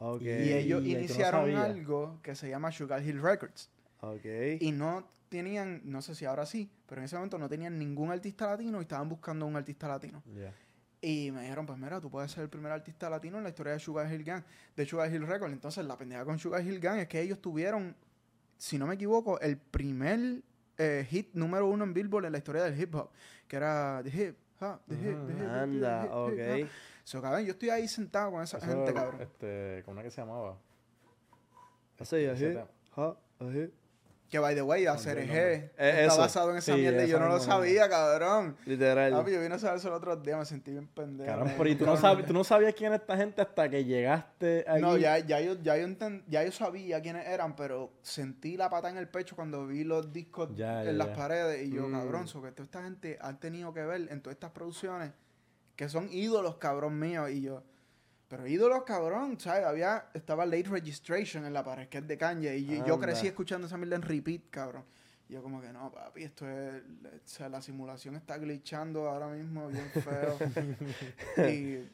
Ok. Y ellos Y el que no iniciaron algo que se llama Sugar Hill Records. Ok. Y no tenían, no sé si ahora sí, pero en ese momento no tenían ningún artista latino y estaban buscando un artista latino. Y me dijeron, pues mira, tú puedes ser el primer artista latino en la historia de Sugar Hill Gang, de Sugar Hill Records. Entonces, la pendeja con Sugar Hill Gang es que ellos tuvieron, si no me equivoco, el primer eh, hit número uno en Billboard en la historia del hip hop, que era The Hip, Hop, The Hip, The Hip, The Hip, The Anda, Hip, ok. So, cabrón, yo estoy ahí sentado con esa Eso, gente, cabrón. Este, ¿cómo era que se llamaba? Ese ajá. Que, by the way, el nombre. Eh, está eso. basado en esa Sí, mierda y yo no lo sabía, cabrón. Literal. Papi, yo vine a saber eso el otro día, me sentí bien pendejo. Cabrón, pero y tú no, sabes, tú no sabías quién es esta gente hasta que llegaste ahí. No, ya, ya, yo, ya, yo ya yo sabía quiénes eran, pero sentí la pata en el pecho cuando vi los discos Ya, en ya, las ya. paredes. Y yo, Mm. cabrón, so que toda esta gente ha tenido que ver en todas estas producciones que son ídolos, cabrón mío. Y yo, pero ídolos, cabrón, ¿sabes? Había, estaba Late Registration en la pared, que es de Kanye. Y yo, crecí escuchando esa mierda en repeat, cabrón. Y yo como que no, papi, esto es, o sea, la simulación está glitchando ahora mismo bien feo. [laughs] y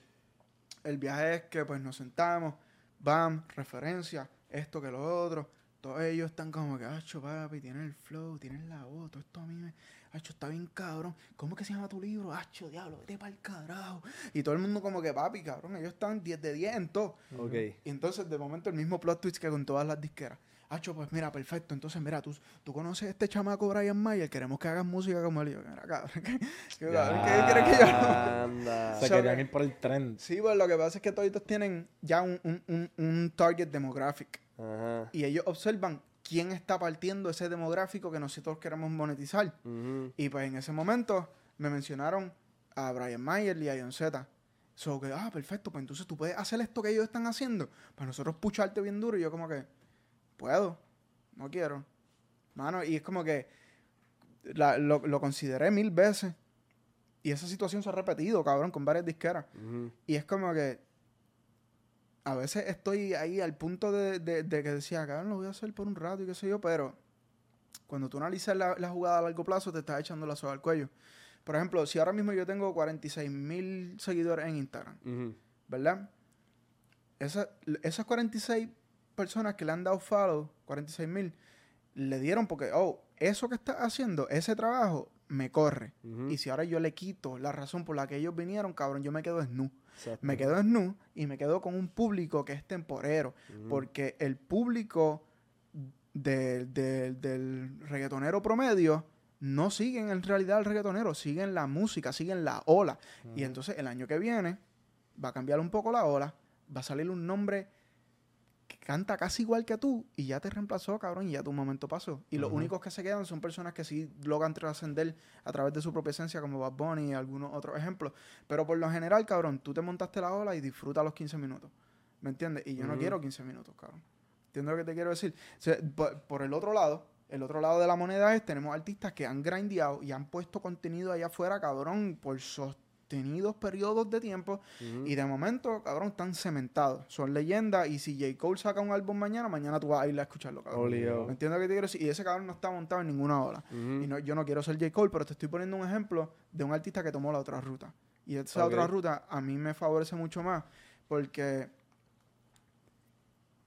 el viaje es que pues nos sentamos, bam, referencia, esto que lo otro. Todos ellos están como que, acho, papi, tienen el flow, tienen la voz, todo esto a mí me, acho, está bien cabrón. ¿Cómo que se llama tu libro? Acho, diablo, vete para el carajo. Y todo el mundo como que, papi, cabrón, ellos están 10 de 10 en todo. Ok. Y entonces, de momento, el mismo plot twist que con todas las disqueras. Hacho, pues mira, perfecto. Entonces, mira, tú, tú conoces a este chamaco Brian Mayer, queremos que hagas música como él. Y yo, mira, cabrón, [laughs] ¿qué, qué, cabrón, ¿qué Ya. quieres que yo? Anda. [laughs] Se So querían que- ir por el trend. Sí, pues lo que pasa es que todos tienen ya un, un, un, un target demographic. Ajá. Y ellos observan quién está partiendo ese demográfico que nosotros queremos monetizar. Ujú. Y pues en ese momento me mencionaron a Brian Mayer y a John Z. So que, ah, perfecto, pues entonces tú puedes hacer esto que ellos están haciendo para nosotros pucharte bien duro. Y yo como que, puedo, no quiero. Mano, y es como que la- lo, lo consideré mil veces. Y esa situación se ha repetido, cabrón, con varias disqueras. Ujú. Y es como que a veces estoy ahí al punto de, de- de que decía, cabrón, lo voy a hacer por un rato y qué sé yo, pero cuando tú analizas la, la jugada a largo plazo, te estás echando la soga al cuello. Por ejemplo, si ahora mismo yo tengo 46 mil seguidores en Instagram. ¿verdad? Esa- esas 46 personas que le han dado follow, 46 mil, le dieron porque, oh, eso que estás haciendo, ese trabajo, me corre. Y si ahora yo le quito la razón por la que ellos vinieron, cabrón, yo me quedo desnudo. Exacto. Me quedo desnudo y me quedo con un público que es temporero. Porque el público del- del- del reggaetonero promedio no siguen en realidad el reggaetonero, siguen la música, siguen la ola. Y entonces el año que viene va a cambiar un poco la ola, va a salir un nombre canta casi igual que tú y ya te reemplazó, cabrón, y ya tu momento pasó. Y los únicos que se quedan son personas que sí logran trascender a través de su propia esencia, como Bad Bunny y algunos otros ejemplos. Pero por lo general, cabrón, tú te montaste la ola y disfruta los 15 minutos. ¿Me entiendes? Y yo no quiero 15 minutos, cabrón. ¿Entiendes lo que te quiero decir? O sea, por, por el otro lado, el otro lado de la moneda es, tenemos artistas que han grindeado y han puesto contenido allá afuera, cabrón, por sostenidos periodos de tiempo y de momento, cabrón, están cementados. Son leyendas. Y si J. Cole saca un álbum mañana, mañana tú vas a ir a escucharlo, cabrón. Obligado. ¿Me entiendes que te quiero decir? Y ese cabrón no está montado en ninguna ola. Y no, yo no quiero ser J. Cole, pero te estoy poniendo un ejemplo de un artista que tomó la otra ruta. Y esa otra ruta a mí me favorece mucho más porque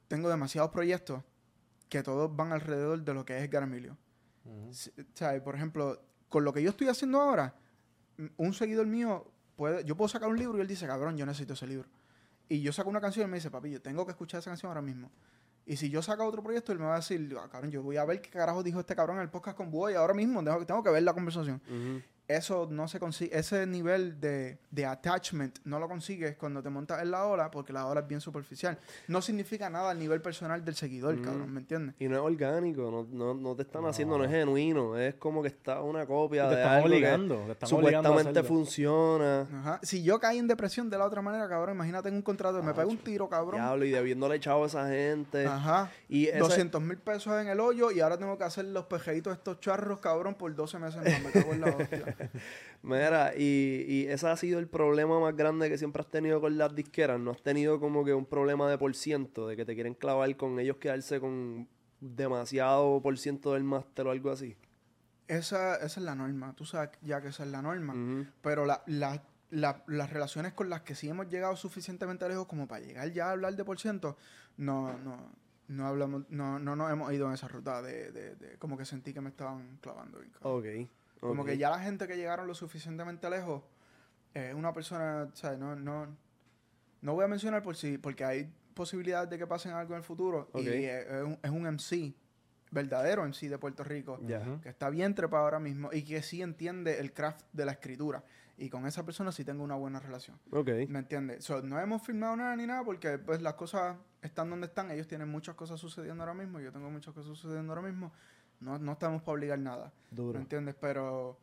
tengo demasiados proyectos que todos van alrededor de lo que es Edgar Emilio. Ujú. Sí, o sea, por ejemplo, con lo que yo estoy haciendo ahora, un seguidor mío puede, yo puedo sacar un libro y él dice, cabrón, yo necesito ese libro. Y yo saco una canción y él me dice, papi, yo tengo que escuchar esa canción ahora mismo. Y si yo saco otro proyecto, él me va a decir, "Ah, cabrón, yo voy a ver qué carajo dijo este cabrón en el podcast con Boy ahora mismo, tengo, tengo que ver la conversación. Eso no se consigue, ese nivel de, de attachment no lo consigues cuando te montas en la ola, porque la ola es bien superficial. No significa nada al nivel personal del seguidor, Mm. cabrón, ¿me entiendes? Y no es orgánico, no, no, no te están haciendo, no es genuino, es como que está una copia Te de están algo que obligando, te obligando supuestamente funciona. Ajá. Si yo caí en depresión de la otra manera, cabrón, imagínate en un contrato, me pego un tiro, cabrón. Diablo, y debiéndole echado a esa gente. Ajá. Y ese- 200 mil pesos en el hoyo y ahora tengo que hacer los pejeitos estos charros, cabrón, por 12 meses más. Me cago en la hostia. [laughs] Mira, y, y ese ha sido el problema más grande que siempre has tenido con las disqueras. No has tenido como que un problema de por ciento, de que te quieren clavar con ellos quedarse con demasiado por ciento del máster o algo así. Esa, esa es la norma. Tú sabes ya que esa es la norma. Pero la, la- la- las relaciones con las que sí hemos llegado suficientemente lejos como para llegar ya a hablar de por ciento, no, no, no hablamos, no, no nos hemos ido en esa ruta de, de- de- como que sentí que me estaban clavando. Ok. Como que ya la gente que llegaron lo suficientemente lejos es una persona. No, no, no voy a mencionar por si, porque hay posibilidades de que pasen algo en el futuro. Y es, es un, es un MC, verdadero MC de Puerto Rico, que está bien trepado ahora mismo y que sí entiende el craft de la escritura. Y con esa persona sí tengo una buena relación. Ok. ¿Me entiendes? So, no hemos filmado nada ni nada porque pues las cosas están donde están. Ellos tienen muchas cosas sucediendo ahora mismo. Yo tengo muchas cosas sucediendo ahora mismo. No, no estamos para obligar nada. Duro. ¿Me entiendes? Pero,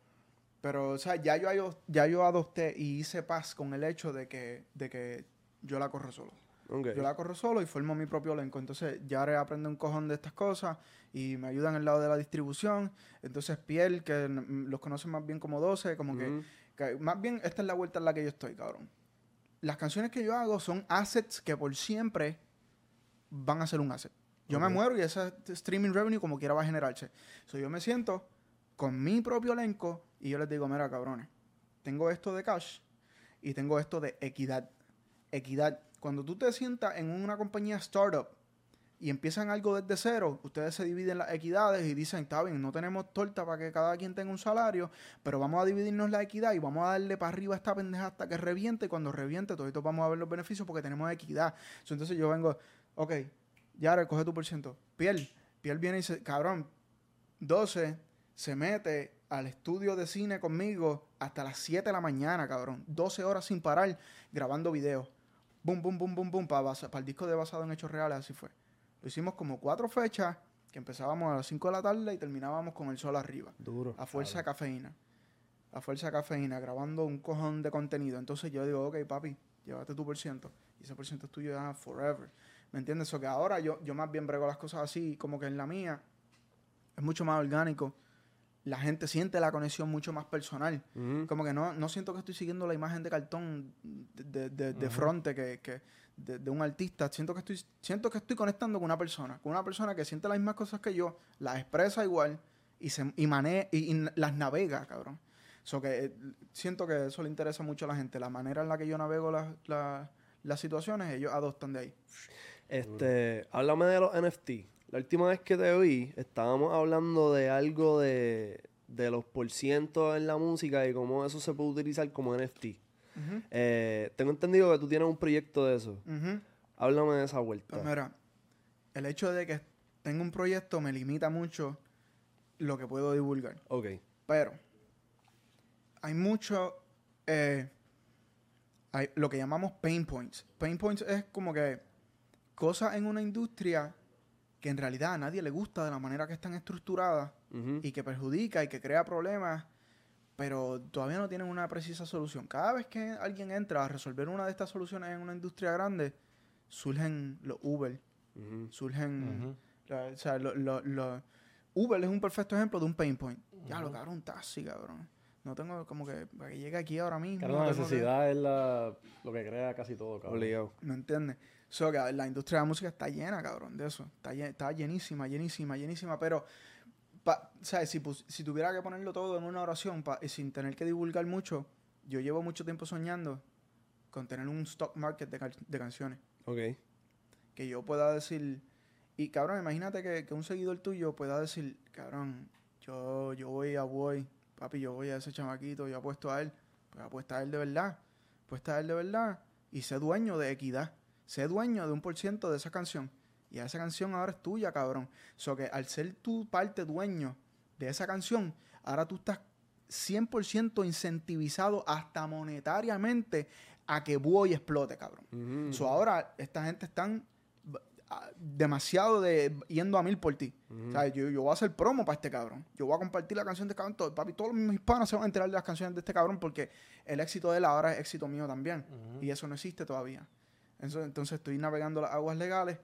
pero, o sea, ya yo, ya yo adopté y hice paz con el hecho de que, de que yo la corro solo. Yo la corro solo y formo mi propio elenco. Entonces, Yare aprende un cojón de estas cosas y me ayuda en el lado de la distribución. Entonces, Piel, que los conocen más bien como 12, como que, que más bien esta es la vuelta en la que yo estoy, cabrón. Las canciones que yo hago son assets que por siempre van a ser un asset. Yo me muero y ese streaming revenue como quiera va a generarse. So, yo me siento con mi propio elenco y yo les digo, mira, cabrones, tengo esto de cash y tengo esto de equidad. Equidad. Cuando tú te sientas en una compañía startup y empiezan algo desde cero, ustedes se dividen las equidades y dicen, está bien, no tenemos torta para que cada quien tenga un salario, pero vamos a dividirnos la equidad y vamos a darle para arriba a esta pendeja hasta que reviente. Y cuando reviente, todos vamos a ver los beneficios porque tenemos equidad. So, entonces yo vengo, ok, ya recoge tu por ciento. Piel, Piel viene y dice, cabrón, 12 se mete al estudio de cine conmigo hasta las 7 de la mañana, cabrón. 12 horas sin parar grabando videos. Boom, boom, boom, boom, boom. Para el disco de basado en hechos reales, así fue. Lo hicimos como cuatro fechas, que empezábamos a las 5 de la tarde y terminábamos con el sol arriba. Duro. A fuerza de cafeína. A fuerza de cafeína, grabando un cojón de contenido. Entonces yo digo, ok, papi, llévate tu por ciento. Y ese por ciento es tuyo ya forever. ¿Me entiendes? O que ahora yo, yo más bien brego las cosas así, como que en la mía es mucho más orgánico. La gente siente la conexión mucho más personal. Ujú. Como que no, no siento que estoy siguiendo la imagen de cartón de, de, de- de Ujú. fronte que, que de, de un artista. Siento que estoy siento que estoy conectando con una persona, con una persona que siente las mismas cosas que yo, las expresa igual y se y mane- y, y las navega, cabrón. So que eh, siento que eso le interesa mucho a la gente, la manera en la que yo navego las, las, las situaciones, ellos adoptan de ahí. Este, háblame de los NFT. La última vez que te oí, estábamos hablando de algo de, de los porcientos en la música y cómo eso se puede utilizar como NFT. Eh, tengo entendido que tú tienes un proyecto de eso. Háblame de esa vuelta. Pues mira, el hecho de que tenga un proyecto me limita mucho lo que puedo divulgar. Ok. Pero hay mucho, eh, hay lo que llamamos pain points. Pain points es como que cosas en una industria que en realidad a nadie le gusta de la manera que están estructuradas y que perjudica y que crea problemas, pero todavía no tienen una precisa solución. Cada vez que alguien entra a resolver una de estas soluciones en una industria grande, surgen los Uber, surgen la- o sea, lo- lo- lo- Uber es un perfecto ejemplo de un pain point. Ya lo cabrón, un taxi, cabrón. No tengo como que para que llegue aquí ahora mismo. Claro, la que- necesidad es la, lo que crea casi todo, cabrón. Obligado. ¿Me entiendes? So, que la industria de la música está llena, cabrón, de eso. Está, llen- está llenísima, llenísima, llenísima. Pero, pa- ¿sabes? Si, si tuviera que ponerlo todo en una oración pa- y sin tener que divulgar mucho, yo llevo mucho tiempo soñando con tener un stock market de, de canciones. Ok. que yo pueda decir, y cabrón, imagínate que, que un seguidor tuyo pueda decir, cabrón, yo, yo voy a voy, papi, yo voy a ese chamaquito, yo apuesto a él, pues apuesta a él de verdad, apuesta a él de verdad, y sé dueño de equidad, sé dueño de un por ciento de esa canción, y esa canción ahora es tuya, cabrón. So que al ser tú parte dueño de esa canción, ahora tú estás 100% incentivizado hasta monetariamente a que Boy explote, cabrón. Ujú. So, ahora esta gente están b- a- demasiado de yendo a mil por ti. O sea, yo, yo voy a hacer promo para este cabrón. Yo voy a compartir la canción de este cabrón. Todo, papi, todos los hispanos se van a enterar de las canciones de este cabrón porque el éxito de él ahora es éxito mío también. Y eso no existe todavía. Entonces estoy navegando las aguas legales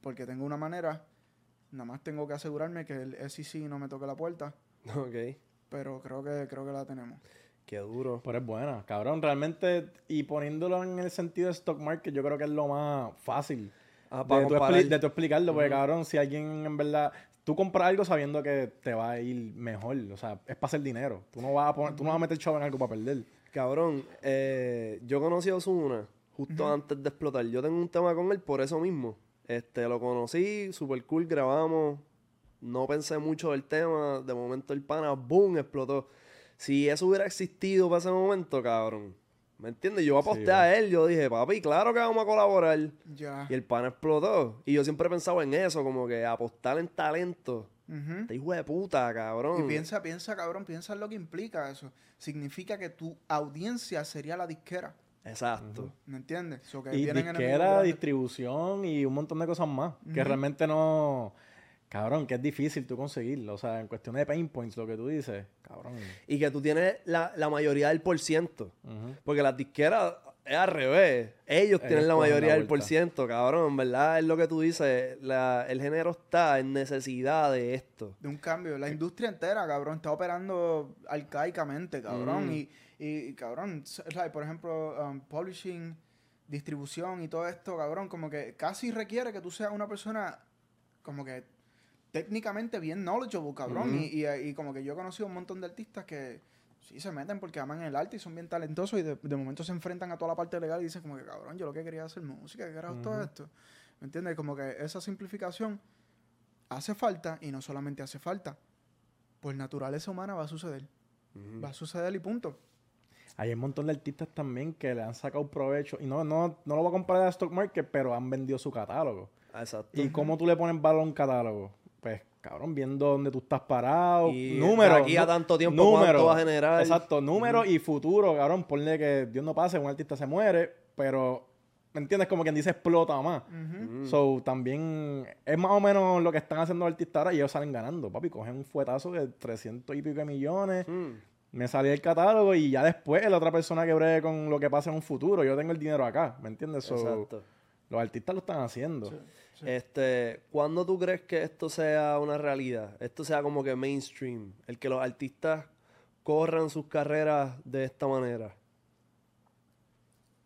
porque tengo una manera. Nada más tengo que asegurarme que el SEC no me toque la puerta. [laughs] Ok. Pero creo que, creo que la tenemos. Qué duro. Pero es buena, cabrón. Realmente, y poniéndolo en el sentido de stock market, yo creo que es lo más fácil Ah, de, para tú de tú explicarlo. Porque, cabrón, si alguien en verdad. Tú compras algo sabiendo que te va a ir mejor. O sea, es para hacer dinero. Tú no vas a, poner, tú no vas a meter chavo en algo para perder. Cabrón, eh, yo conocí a Ozuna justo antes de explotar. Yo tengo un tema con él por eso mismo. Este, lo conocí, super cool, grabamos. No pensé mucho del tema. De momento el pana, boom, explotó. Si eso hubiera existido para ese momento, cabrón. ¿Me entiendes? Yo aposté Sí, a él. Yo dije, papi, claro que vamos a colaborar. Ya. Y el pana explotó. Y yo siempre he pensado en eso, como que apostar en talento. Ujú. Este hijo de puta, cabrón. Y piensa, piensa, cabrón, piensa en lo que implica eso. Significa que tu audiencia sería la disquera. Exacto. ¿Me entiendes? So que Y disquera, distribución y un montón de cosas más. Que Ujú. realmente no. Cabrón, que es difícil tú conseguirlo. O sea, en cuestión de pain points, lo que tú dices, cabrón. Y que tú tienes la, la mayoría del por ciento. Ujú. Porque las disqueras es al revés. Ellos tienen la mayoría del por ciento, cabrón. En verdad es lo que tú dices. la- el género está en necesidad de esto. De un cambio. La industria entera, cabrón, está operando arcaicamente, cabrón. Mm. Y, y, y, cabrón, por ejemplo, um, publishing, distribución y todo esto, cabrón, como que casi requiere que tú seas una persona como que técnicamente bien knowledgeable, cabrón. Y, y, y como que yo he conocido un montón de artistas que sí se meten porque aman el arte y son bien talentosos y de, de momento se enfrentan a toda la parte legal y dicen como que, cabrón, yo lo que quería hacer música, que era todo Ujú. esto. ¿Me entiendes? Como que esa simplificación hace falta y no solamente hace falta. Por naturaleza humana va a suceder. Va a suceder y punto. Hay un montón de artistas también que le han sacado provecho. Y no, no, no lo voy a comparar a stock market, pero han vendido su catálogo. Exacto. ¿Y cómo tú le pones valor a un catálogo? Pues, cabrón, viendo dónde tú estás parado. Y números. aquí a tanto tiempo, ¿cuánto va a generar? Exacto, números y futuro, cabrón. Ponle que Dios no pase, un artista se muere, pero, ¿me entiendes? Como quien dice, explota más. So, también es más o menos lo que están haciendo los artistas ahora y ellos salen ganando. Papi, cogen un fuetazo de 300 y pico de millones. Mm. Me salió el catálogo y ya después la otra persona que bregue con lo que pasa en un futuro. Yo tengo el dinero acá, ¿me entiendes? So, Exacto. los artistas lo están haciendo. Este, ¿cuándo tú crees que esto sea una realidad? Esto sea como que mainstream, el que los artistas corran sus carreras de esta manera.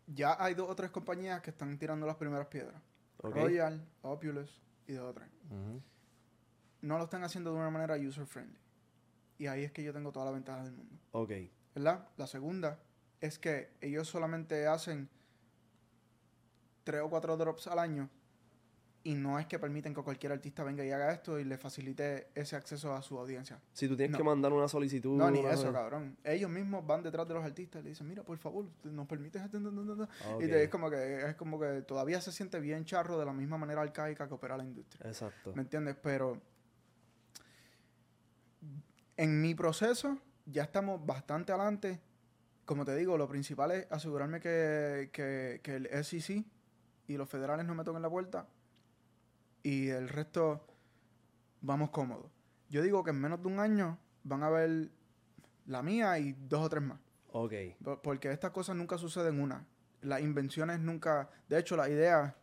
Ya hay dos o tres compañías que están tirando las primeras piedras. Royal, Opulus y de otras. Ujú. No lo están haciendo de una manera user friendly. Y ahí es que yo tengo toda la ventaja del mundo. Ok. ¿Verdad? La segunda es que ellos solamente hacen tres o cuatro drops al año y no es que permiten que cualquier artista venga y haga esto y le facilite ese acceso a su audiencia. Si tú tienes No. que mandar una solicitud. No, ni eso, cabrón. Ellos mismos van detrás de los artistas y le dicen, mira, por favor, nos permites... esto?" Ok. Y te- es como que es como que todavía se siente bien charro de la misma manera arcaica que opera la industria. Exacto. ¿Me entiendes? Pero en mi proceso ya estamos bastante adelante. Como te digo, lo principal es asegurarme que, que, que el SEC y los federales no me toquen la puerta. Y el resto vamos cómodos. Yo digo que en menos de un año van a ver la mía y dos o tres más. Ok. Po- Porque estas cosas nunca suceden una. Las invenciones nunca... De hecho, las ideas...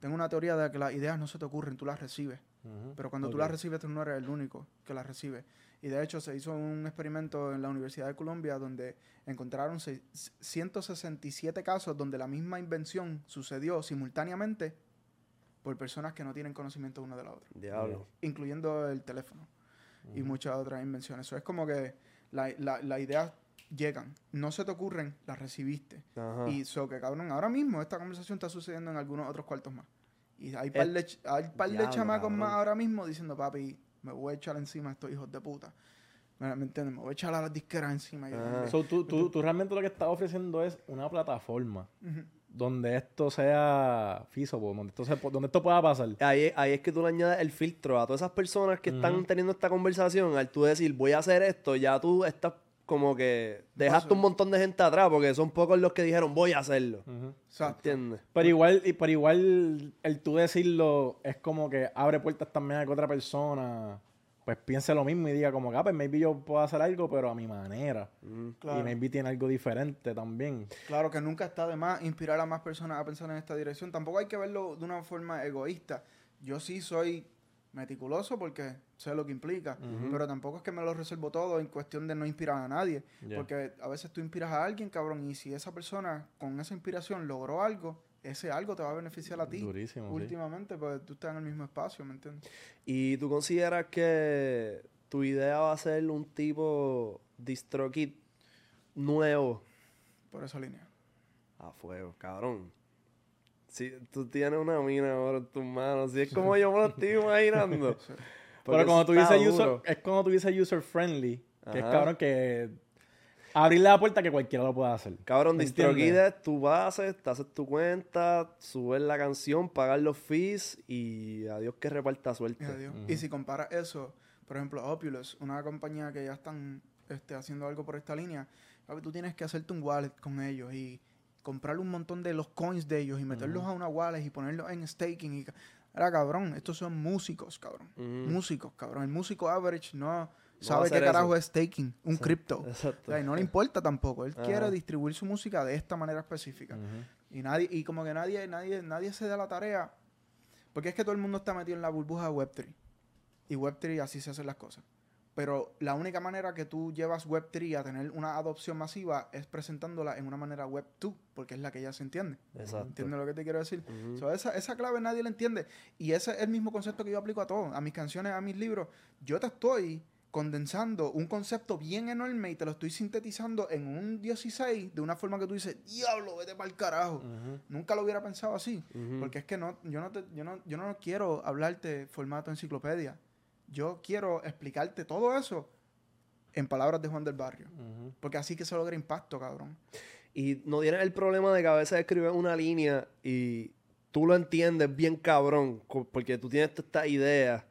Tengo una teoría de que las ideas no se te ocurren, tú las recibes. Ujú. Pero cuando tú las recibes, tú no eres el único que las recibe. Y de hecho, se hizo un experimento en la Universidad de Columbia donde encontraron seis- 167 casos donde la misma invención sucedió simultáneamente por personas que no tienen conocimiento una de la otra, Diablo. incluyendo el teléfono y muchas otras invenciones. Eso es como que la- la- las ideas llegan, no se te ocurren, las recibiste. Ajá. Y so que cabrón, ahora mismo esta conversación está sucediendo en algunos otros cuartos más. Y hay par Eh, de, hay par de chamacos más cabrón. ahora mismo diciendo, papi, me voy a echar encima a estos hijos de puta. ¿Me, entiendes? Me voy a echar a las disqueras encima. Que- So, tú, tú, tú realmente lo que estás ofreciendo es una plataforma donde esto sea feasible, donde esto, se, donde esto pueda pasar. Ahí, ahí es que tú le añades el filtro a todas esas personas que están teniendo esta conversación. Al tú decir, voy a hacer esto, ya tú estás como que dejaste un montón de gente atrás porque son pocos los que dijeron voy a hacerlo. Exacto. ¿Entiendes? Pero igual, y- pero igual el tú decirlo es como que abre puertas también a que otra persona pues piense lo mismo y diga como que, ah, pues maybe yo puedo hacer algo, pero a mi manera. Claro. Y maybe tiene algo diferente también. Claro que nunca está de más inspirar a más personas a pensar en esta dirección. Tampoco hay que verlo de una forma egoísta. Yo sí soy meticuloso porque sé lo que implica, pero tampoco es que me lo resuelvo todo en cuestión de no inspirar a nadie. Porque a veces tú inspiras a alguien, cabrón, y si esa persona con esa inspiración logró algo, ese algo te va a beneficiar a ti. Durísimo, sí. Últimamente, pues tú estás en el mismo espacio, ¿me entiendes? ¿Y tú consideras que tu idea va a ser un tipo DistroKid nuevo? Por esa línea. A fuego, cabrón. Si tú tienes una mina ahora en tus manos, si es como yo me lo estoy imaginando. [laughs] Pero cuando tú dices user, es cuando tú dices user friendly, que es cabrón que abrirle la puerta que cualquiera lo pueda hacer. Cabrón, ¿Me DistroKid tu base, te haces tu cuenta, subes la canción, pagar los fees y adiós que reparta suerte. Y adiós. Y si comparas eso, por ejemplo, Oculus, una compañía que ya están este, haciendo algo por esta línea, papi, tú tienes que hacerte un wallet con ellos y comprar un montón de los coins de ellos y meterlos a una wallet y ponerlos en staking. Y, era cabrón, estos son músicos, cabrón. Músicos, cabrón. El músico average no sabe qué carajo eso. es staking, un cripto. [laughs] Exacto. O sea, y no le importa tampoco. Él quiere distribuir su música de esta manera específica. Y nadie, y como que nadie, nadie, nadie se da la tarea. Porque es que todo el mundo está metido en la burbuja de Web3. Y Web3 así se hacen las cosas. Pero la única manera que tú llevas Web3 a tener una adopción masiva es presentándola en una manera Web2, porque es la que ya se entiende. Exacto. ¿Entiendes lo que te quiero decir? Ujú. So, esa, esa clave nadie la entiende. Y ese es el mismo concepto que yo aplico a todo, a mis canciones, a mis libros. Yo te estoy condensando un concepto bien enorme y te lo estoy sintetizando en un 16 de una forma que tú dices, diablo, vete para el carajo. Nunca lo hubiera pensado así. Ujú. Porque es que no, yo, no te- yo, no, yo no quiero hablarte formato enciclopedia. Yo quiero explicarte todo eso en palabras de Juan del Barrio. Porque así que se logra impacto, cabrón. Y no tienes el problema de que a veces escribes una línea y tú lo entiendes bien cabrón, porque tú tienes esta idea,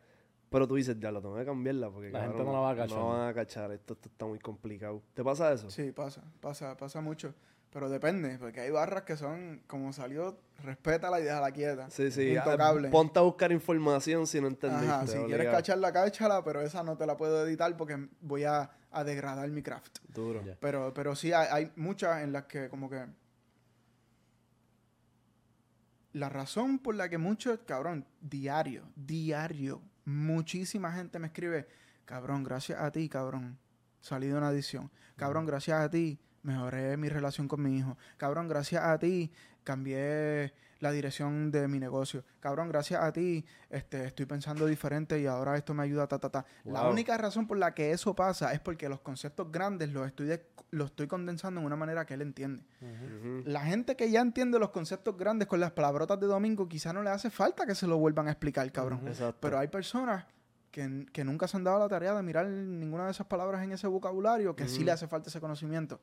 pero tú dices, ya lo tengo que cambiarla porque La gente no la va a cachar. No van a cachar, esto, esto está muy complicado. ¿Te pasa eso? Sí, pasa, pasa, pasa mucho. Pero depende, porque hay barras que son, como salió, respeta la idea, la quieta. Sí, sí. ah, Intocable. Ponte a buscar información si no entendiste. Ajá, si quieres cacharla, cáchala, pero esa no te la puedo editar porque voy a, a degradar mi craft. Duro. Pero, pero sí, hay, hay muchas en las que como que... La razón por la que muchos, cabrón, diario, diario, muchísima gente me escribe, cabrón, gracias a ti, cabrón, salí de una adicción. Cabrón, gracias a ti, mejoré mi relación con mi hijo. Cabrón, gracias a ti, cambié la dirección de mi negocio. Cabrón, gracias a ti, este, estoy pensando diferente y ahora esto me ayuda, ta, ta, ta. La única razón por la que eso pasa es porque los conceptos grandes los estoy, de- los estoy condensando en una manera que él entiende. La gente que ya entiende los conceptos grandes con las palabrotas de domingo, quizá no le hace falta que se lo vuelvan a explicar, cabrón. Pero hay personas que, que nunca se han dado la tarea de mirar ninguna de esas palabras en ese vocabulario, que sí le hace falta ese conocimiento.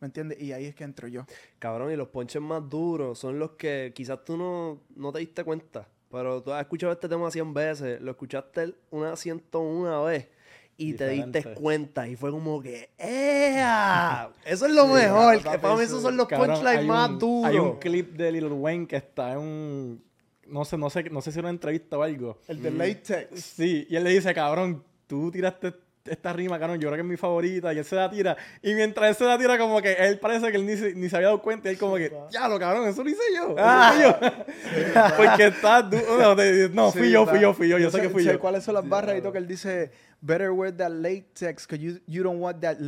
¿Me entiendes? Y ahí es que entro yo. Cabrón, y los ponches más duros son los que quizás tú no, no te diste cuenta. Pero tú has escuchado este tema 100 veces, lo escuchaste una 101 vez y te diste cuenta y fue como que ¡Ea! [laughs] Eso es lo mejor. que para mí eso- esos son los punchlines más duros. Hay un clip de Lil Wayne que está en un... No sé, no sé, no sé si era una entrevista o algo. El de latex. Sí, y él le dice, cabrón, tú tiraste esta rima, cabrón, yo creo que es mi favorita, y él se la tira. Y mientras él se la tira, como que él parece que él ni se, ni se había dado cuenta, y él como que, ya lo cabrón, eso lo hice yo. Ah. hice yo. [laughs] Porque está, no, te- no, fui yo, fui yo, fui yo, yo sé que fui sé yo. cuáles son las barras y todo que él dice, better wear that latex, because you, you don't want that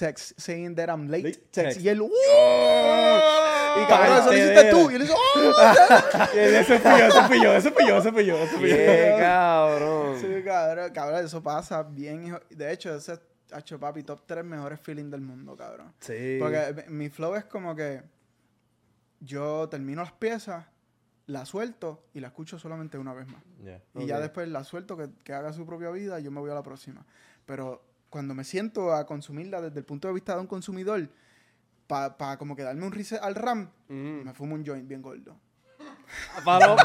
latex saying that I'm latex. Latex. Y él, ¡uh! Y cabrón, eso lo hiciste tú. Y él dice, ¡oh! [laughs] Y él, ese fui yo, ese fui yo, ese fui yo, ese fui yo, ese fui yo. ¡Qué [laughs] cabrón! Sí, cabrón, cabrón, eso pasa bien. hijo. De hecho, ese es, hacho, papi, top 3 mejores feeling del mundo, cabrón. Sí. Porque mi flow es como que yo termino las piezas, la suelto y la escucho solamente una vez más. Y ya después la suelto que, que haga su propia vida y yo me voy a la próxima. Pero cuando me siento a consumirla desde el punto de vista de un consumidor, para como que darme un reset al RAM, Mm. me fumo un joint bien gordo. [laughs] Para,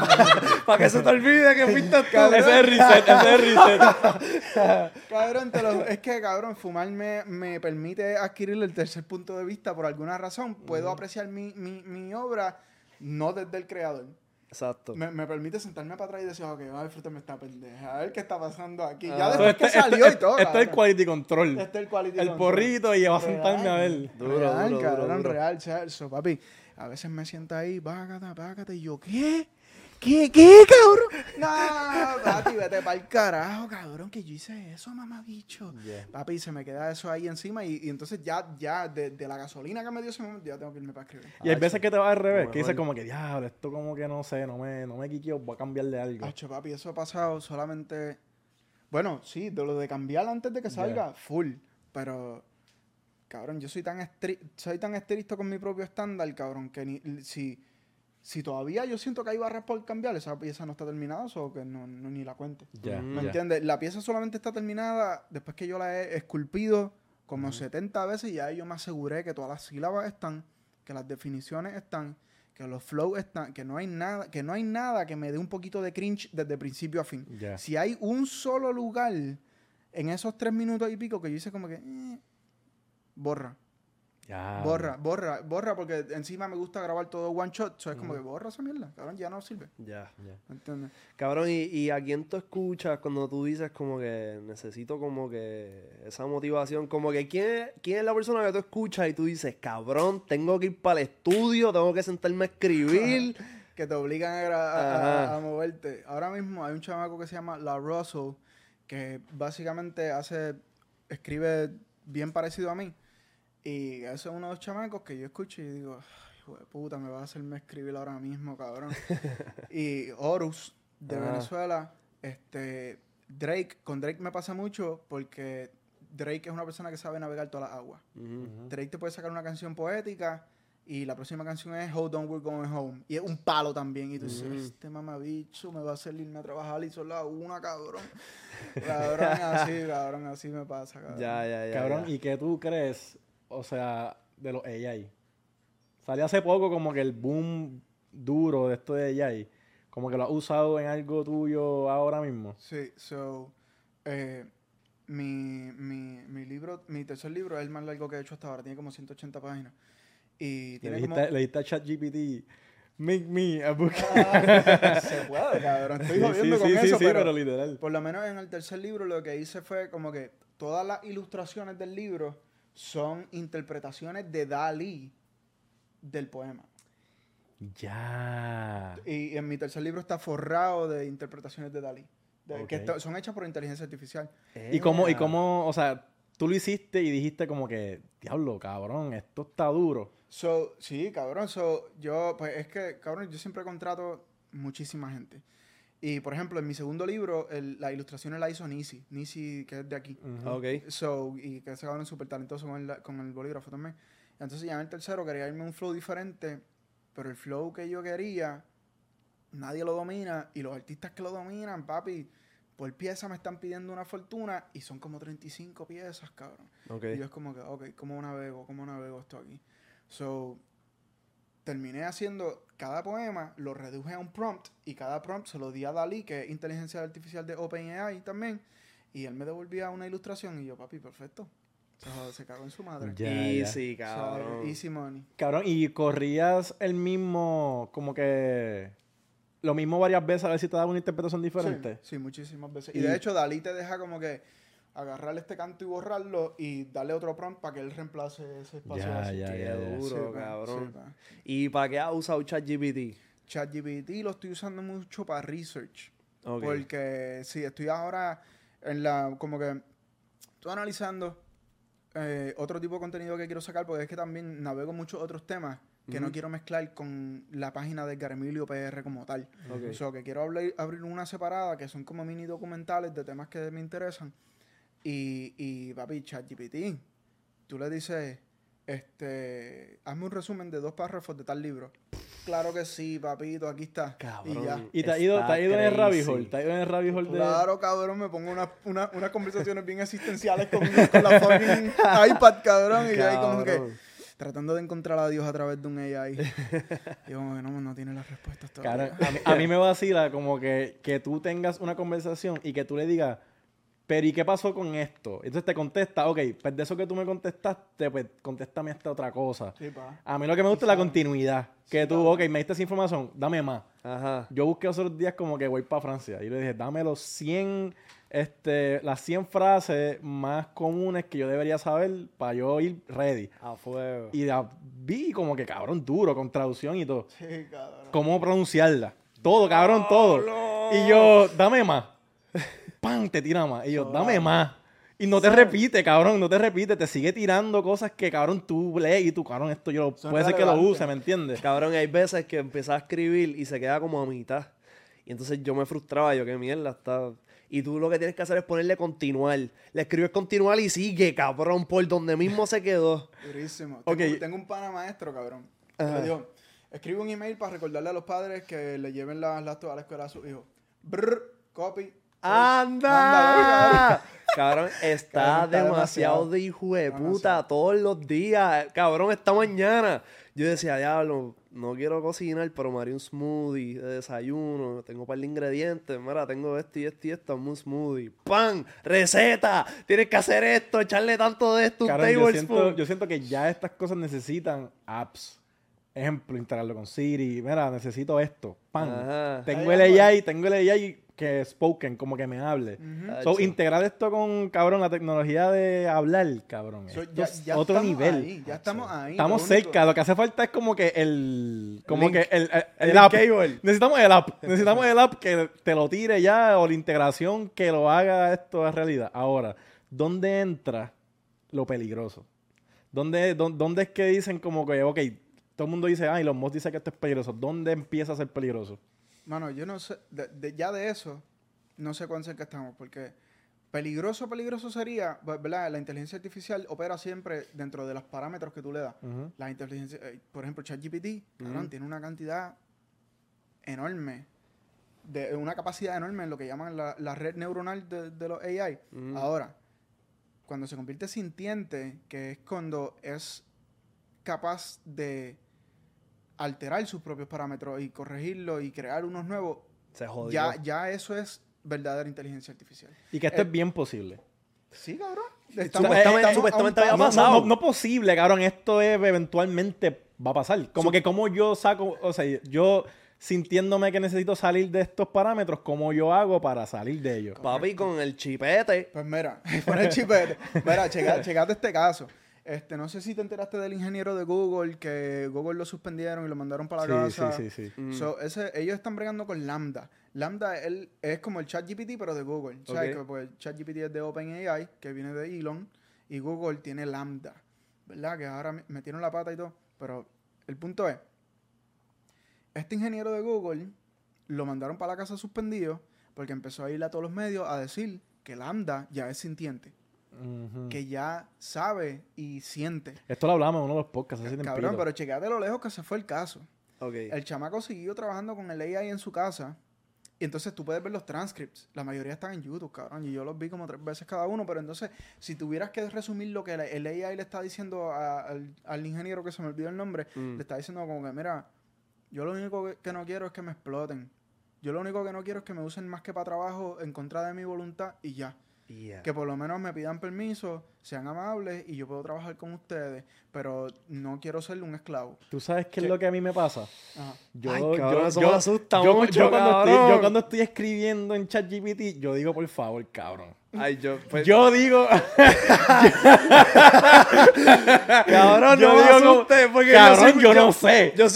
para que se te olvide que fuiste tú. Ese es el reset, ese es el reset. [laughs] Cabrón, te lo- es que, cabrón, fumar me, permite adquirir el tercer punto de vista por alguna razón. Puedo apreciar mi, mi, mi obra no desde el creador. Exacto. Me, me permite sentarme para atrás y decir, ok, voy a disfrutarme esta pendeja, a ver qué está pasando aquí. Ah. Ya So, después este, que salió este- y todo. este es el quality control. Este es el quality el control. porrito y va a sentarme a ver. Duro, real, duro, cabrón, duro, duro. real, Celso, papi. A veces me sienta ahí, págate, págate, y yo, ¿qué? ¿Qué, qué, cabrón? No, papi, vete para el carajo, cabrón, que yo hice eso, mamá bicho. Papi, se me queda eso ahí encima y, y entonces ya, ya, de, de la gasolina que me dio ese momento, ya tengo que irme para escribir. Y hay veces que te vas al revés, Como que dices como que, diablo, esto como que no sé, no me, no me quiqueo, voy a cambiarle algo. Hacho, papi, eso ha pasado solamente. Bueno, sí, de lo de cambiar antes de que salga, full. Pero, cabrón, yo soy tan, estri- soy tan estricto con mi propio estándar, cabrón, que ni, si, si todavía yo siento que hay barras por cambiar, esa pieza no está terminada, o que no, no- ni la cuente. Ya, ¿Me ya. entiendes? La pieza solamente está terminada después que yo la he esculpido como 70 veces y ya yo me aseguré que todas las sílabas están, que las definiciones están, que los flows están, que no hay nada, que no hay nada que me dé un poquito de cringe desde principio a fin. Ya. Si hay un solo lugar en esos tres minutos y pico que yo hice como que eh, borra, Ya. borra, borra, borra, porque encima me gusta grabar todo one shot, so es como que borra esa mierda, cabrón, ya no sirve. Ya. ¿Me entiendes? Cabrón, ¿y, ¿y a quién tú escuchas cuando tú dices como que necesito como que esa motivación? Como que ¿quién, quién es la persona que tú escuchas y tú dices, cabrón, tengo que ir para el estudio, tengo que sentarme a escribir? [laughs] que te obligan a, a moverte. Ahora mismo hay un chamaco que se llama La Russell, que básicamente hace, escribe bien parecido a mí. Y ese es uno de los chamacos que yo escucho y digo, "Ay, hijo de puta, me va a hacerme escribir ahora mismo, cabrón. [laughs] y Horus, de Ah. Venezuela, este, Drake, con Drake me pasa mucho porque Drake es una persona que sabe navegar todas las aguas. Drake te puede sacar una canción poética y la próxima canción es Hold On We're Going Home. Y es un palo también. Y tú dices, este mamabicho me va a hacer irme a trabajar y son las una, cabrón. cabrón, así, cabrón, así me pasa, cabrón. Ya, ya, ya. Cabrón, ya. ¿y qué tú crees, o sea, de los AI? Salió hace poco como que el boom duro de esto de AI. Como que lo has usado en algo tuyo ahora mismo. Sí, so, eh, mi, mi, mi libro, mi tercer libro es el más largo que he hecho hasta ahora. Tiene como 180 páginas. Y Le tiene como... le dijiste a ChatGPT, make me a book. Ah, [laughs] se puede, cabrón. Estoy Sí, jodiendo sí, con sí, sí, eso, sí, pero, pero literal. por lo menos en el tercer libro lo que hice fue como que todas las ilustraciones del libro son interpretaciones de Dalí del poema. Ya. Y en mi tercer libro está forrado de interpretaciones de Dalí. de- Que Ok. está- son hechas por inteligencia artificial. ¿Y cómo, y Ea. cómo, o sea, tú lo hiciste y dijiste como que, diablo, cabrón, esto está duro. So, sí, cabrón. So, yo, pues es que, cabrón, yo siempre contrato muchísima gente. Y, por ejemplo, en mi segundo libro, el- las ilustraciones la hizo Nisi. Nisi, que es de aquí. Ujú. Ok. So, y que ese cabrón es súper talentoso con el, con el bolígrafo también. Entonces ya en el tercero quería irme un flow diferente, pero el flow que yo quería, nadie lo domina, y los artistas que lo dominan, papi, por pieza me están pidiendo una fortuna, y son como 35 piezas, cabrón. Ok. Y yo es como que, ok, ¿cómo navego? ¿Cómo navego esto aquí? So, terminé haciendo cada poema, lo reduje a un prompt, y cada prompt se lo di a Dalí, que es inteligencia artificial de OpenAI también, y él me devolvía una ilustración, y yo, papi, perfecto. Se, se cagó en su madre. Ya, ya. Easy, So, cabrón. easy money. Cabrón, y corrías el mismo, como que, lo mismo varias veces a ver si te daba una interpretación diferente. Sí, sí, muchísimas veces. Y- Y, de hecho, Dalí te deja como que agarrar este canto y borrarlo y darle otro prompt para que él reemplace ese espacio. Ya, así. ya, Qué ya, duro, Sí, cabrón. sí. ¿Y para qué has usado ChatGPT? ChatGPT lo estoy usando mucho para research. Ok. Porque sí, estoy ahora en la, como que, estoy analizando eh, otro tipo de contenido que quiero sacar, porque es que también navego muchos otros temas que no quiero mezclar con la página de Garemilio PR como tal. Ok. O sea, que quiero hablar- abrir una separada que son como mini documentales de temas que me interesan. Y, y papi, ChatGPT, tú le dices, este, hazme un resumen de dos párrafos de tal libro. Claro que sí, papito, aquí está. Cabrón. Y ya. Y te has ido, te has ido en el rabbit hole, te has ido en el rabbit hole de... Claro, cabrón, me pongo unas una, unas conversaciones bien existenciales con, con la fucking [laughs] iPad, cabrón. Y ahí como que, tratando de encontrar a Dios a través de un AI. y como que no, no tiene las respuestas todavía. a, mí, a mí me vacila como que, que tú tengas una conversación y que tú le digas, pero ¿y qué pasó con esto? Entonces te contesta, ok, pues de eso que tú me contestaste, pues contéstame esta otra cosa. Sí, pa. A mí lo que me gusta es la continuidad. Que tú, ok, me diste esa información, dame más. Ajá. Yo busqué otros días como que voy para Francia y le dije, dame los 100, este, las 100 frases más comunes que yo debería saber para yo ir ready. A fuego. Y la vi como que cabrón duro, con traducción y todo. Sí, cabrón. Cómo pronunciarla. Todo, cabrón, todo. Y yo, dame más. [laughs] ¡Pam! Te tira más. Y yo, dame más. Y no te repite, cabrón, no te repite. Te sigue tirando cosas que, cabrón, tú lees y tú, cabrón, esto yo Son puede ser que lo use, ¿me entiendes? Cabrón, hay veces que empezaba a escribir y se queda como a mitad. Y entonces yo me frustraba, yo, qué mierda está. Y tú lo que tienes que hacer es ponerle continuar. Le escribes continuar y sigue, cabrón, por donde mismo se quedó. [laughs] Durísimo. Ok. Tengo, tengo un pana maestro, cabrón. Le dijo, escribe un email para recordarle a los padres que le lleven las laptops a la escuela a su hijo. Brr, copy. ¡Anda! [laughs] Cabrón, está Cabrón, está demasiado demasiado. de hijo de puta Demasiado. todos los días. Cabrón, esta mañana yo decía, diablo, no quiero cocinar, pero me haré un smoothie de desayuno. Tengo un par de ingredientes. Mira, tengo esto y esto y esto. un smoothie. ¡Pam! ¡Receta! Tienes que hacer esto, echarle tanto de esto, un Cabrón, yo siento, yo siento que ya estas cosas necesitan apps. Ejemplo, instalarlo con Siri. Mira, necesito esto. ¡Pam! Ajá. Tengo el. AI, tengo el AI que spoken, como que me hable. So, integrar esto con, cabrón, la tecnología de hablar, cabrón. So, esto ya, es ya otro nivel. ahí, ya estamos ahí. Estamos Lo cerca, lo que hace falta es como que el. Como Link. que el, el, el El app. cable. [laughs] Necesitamos el app. Necesitamos el app que te lo tire ya o la integración que lo haga esto a realidad. Ahora, ¿dónde entra lo peligroso? ¿Dónde, dó- dónde es que dicen como que, ok, todo el mundo dice, ay, los mods dicen que esto es peligroso. ¿Dónde empieza a ser peligroso? Mano, yo no sé, de- de- ya de eso, no sé cuán cerca estamos, porque peligroso, peligroso sería, ¿verdad? La inteligencia artificial opera siempre dentro de los parámetros que tú le das. La inteligencia, eh, por ejemplo, ChatGPT, cabrón, tiene una cantidad enorme, de una capacidad enorme en lo que llaman la, la red neuronal de, de los AI. Ahora, cuando se convierte sintiente, que es cuando es capaz de alterar sus propios parámetros y corregirlo y crear unos nuevos, Se jodió. ya, ya eso es verdadera inteligencia artificial. Y que esto Eh, es bien posible. Sí, cabrón. Supuestamente- a un supuestamente había pasado. no, no, no posible, cabrón. Esto es, eventualmente va a pasar. Como que como yo saco, o sea, yo sintiéndome que necesito salir de estos parámetros, ¿cómo yo hago para salir de ellos? Papi, con el chipete. Pues mira, [laughs] pon el chipete. Mira, checa- [laughs] checate este caso. Este, no sé si te enteraste del ingeniero de Google, que Google lo suspendieron y lo mandaron para la Sí, casa. sí, sí, sí. Mm. So, ese, ellos están bregando con Lambda. Lambda él, es como el ChatGPT, pero de Google. ¿Sabes? Ok. Que, pues, ChatGPT es de OpenAI, que viene de Elon, y Google tiene Lambda. ¿Verdad? Que ahora me- metieron la pata y todo. Pero el punto es, este ingeniero de Google lo mandaron para la casa suspendido porque empezó a ir a todos los medios a decir que Lambda ya es sintiente, Que ya sabe y siente. Esto lo hablamos en uno de los podcasts hace Cabrón, pero checate lo lejos que se fue el caso. Ok. El chamaco siguió trabajando con el AI en su casa. Y entonces tú puedes ver los transcripts. La mayoría están en YouTube, cabrón. Y yo los vi como tres veces cada uno. Pero entonces, si tuvieras que resumir lo que el- el AI le está diciendo a- al, al ingeniero, que se me olvidó el nombre, Mm. le está diciendo como que, mira, yo lo único que, que no quiero es que me exploten. Yo lo único que no quiero es que me usen más que para trabajo en contra de mi voluntad y ya. Que por lo menos me pidan permiso, sean amables y yo puedo trabajar con ustedes. Pero no quiero ser un esclavo. ¿Tú sabes qué es lo que a mí me pasa? Ajá. Yo, Ay, yo, cabrón, eso yo- me asusta yo- mucho, yo cuando estoy, cabrón. yo cuando estoy escribiendo en ChatGPT, yo digo, por favor, cabrón. Ay, yo. pues, Yo digo, [laughs] cabrón, yo no me digo como- porque cabrón, yo, no sé. Yo,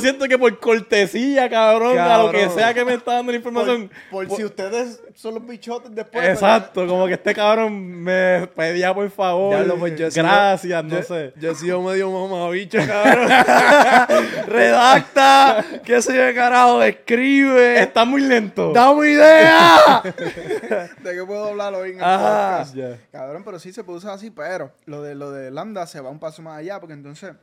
siento que por cortesía, cabrón, a lo que sea que me está dando la información. Por, si ustedes son los bichotes después. Exacto, como que este cabrón me pedía por favor. Diablo, pues yo he sido- gracias, no yo- sé. Yo he sido medio mamabicho, cabrón. [laughs] Redacta, qué sé yo de carajo, escribe. Está muy lento. ¡Dame idea! [laughs] ¿De qué puedo hablar hoy en el Ajá. podcast? Cabrón, pero sí se puede usar así, pero lo de, lo de Lambda se va un paso más allá, porque entonces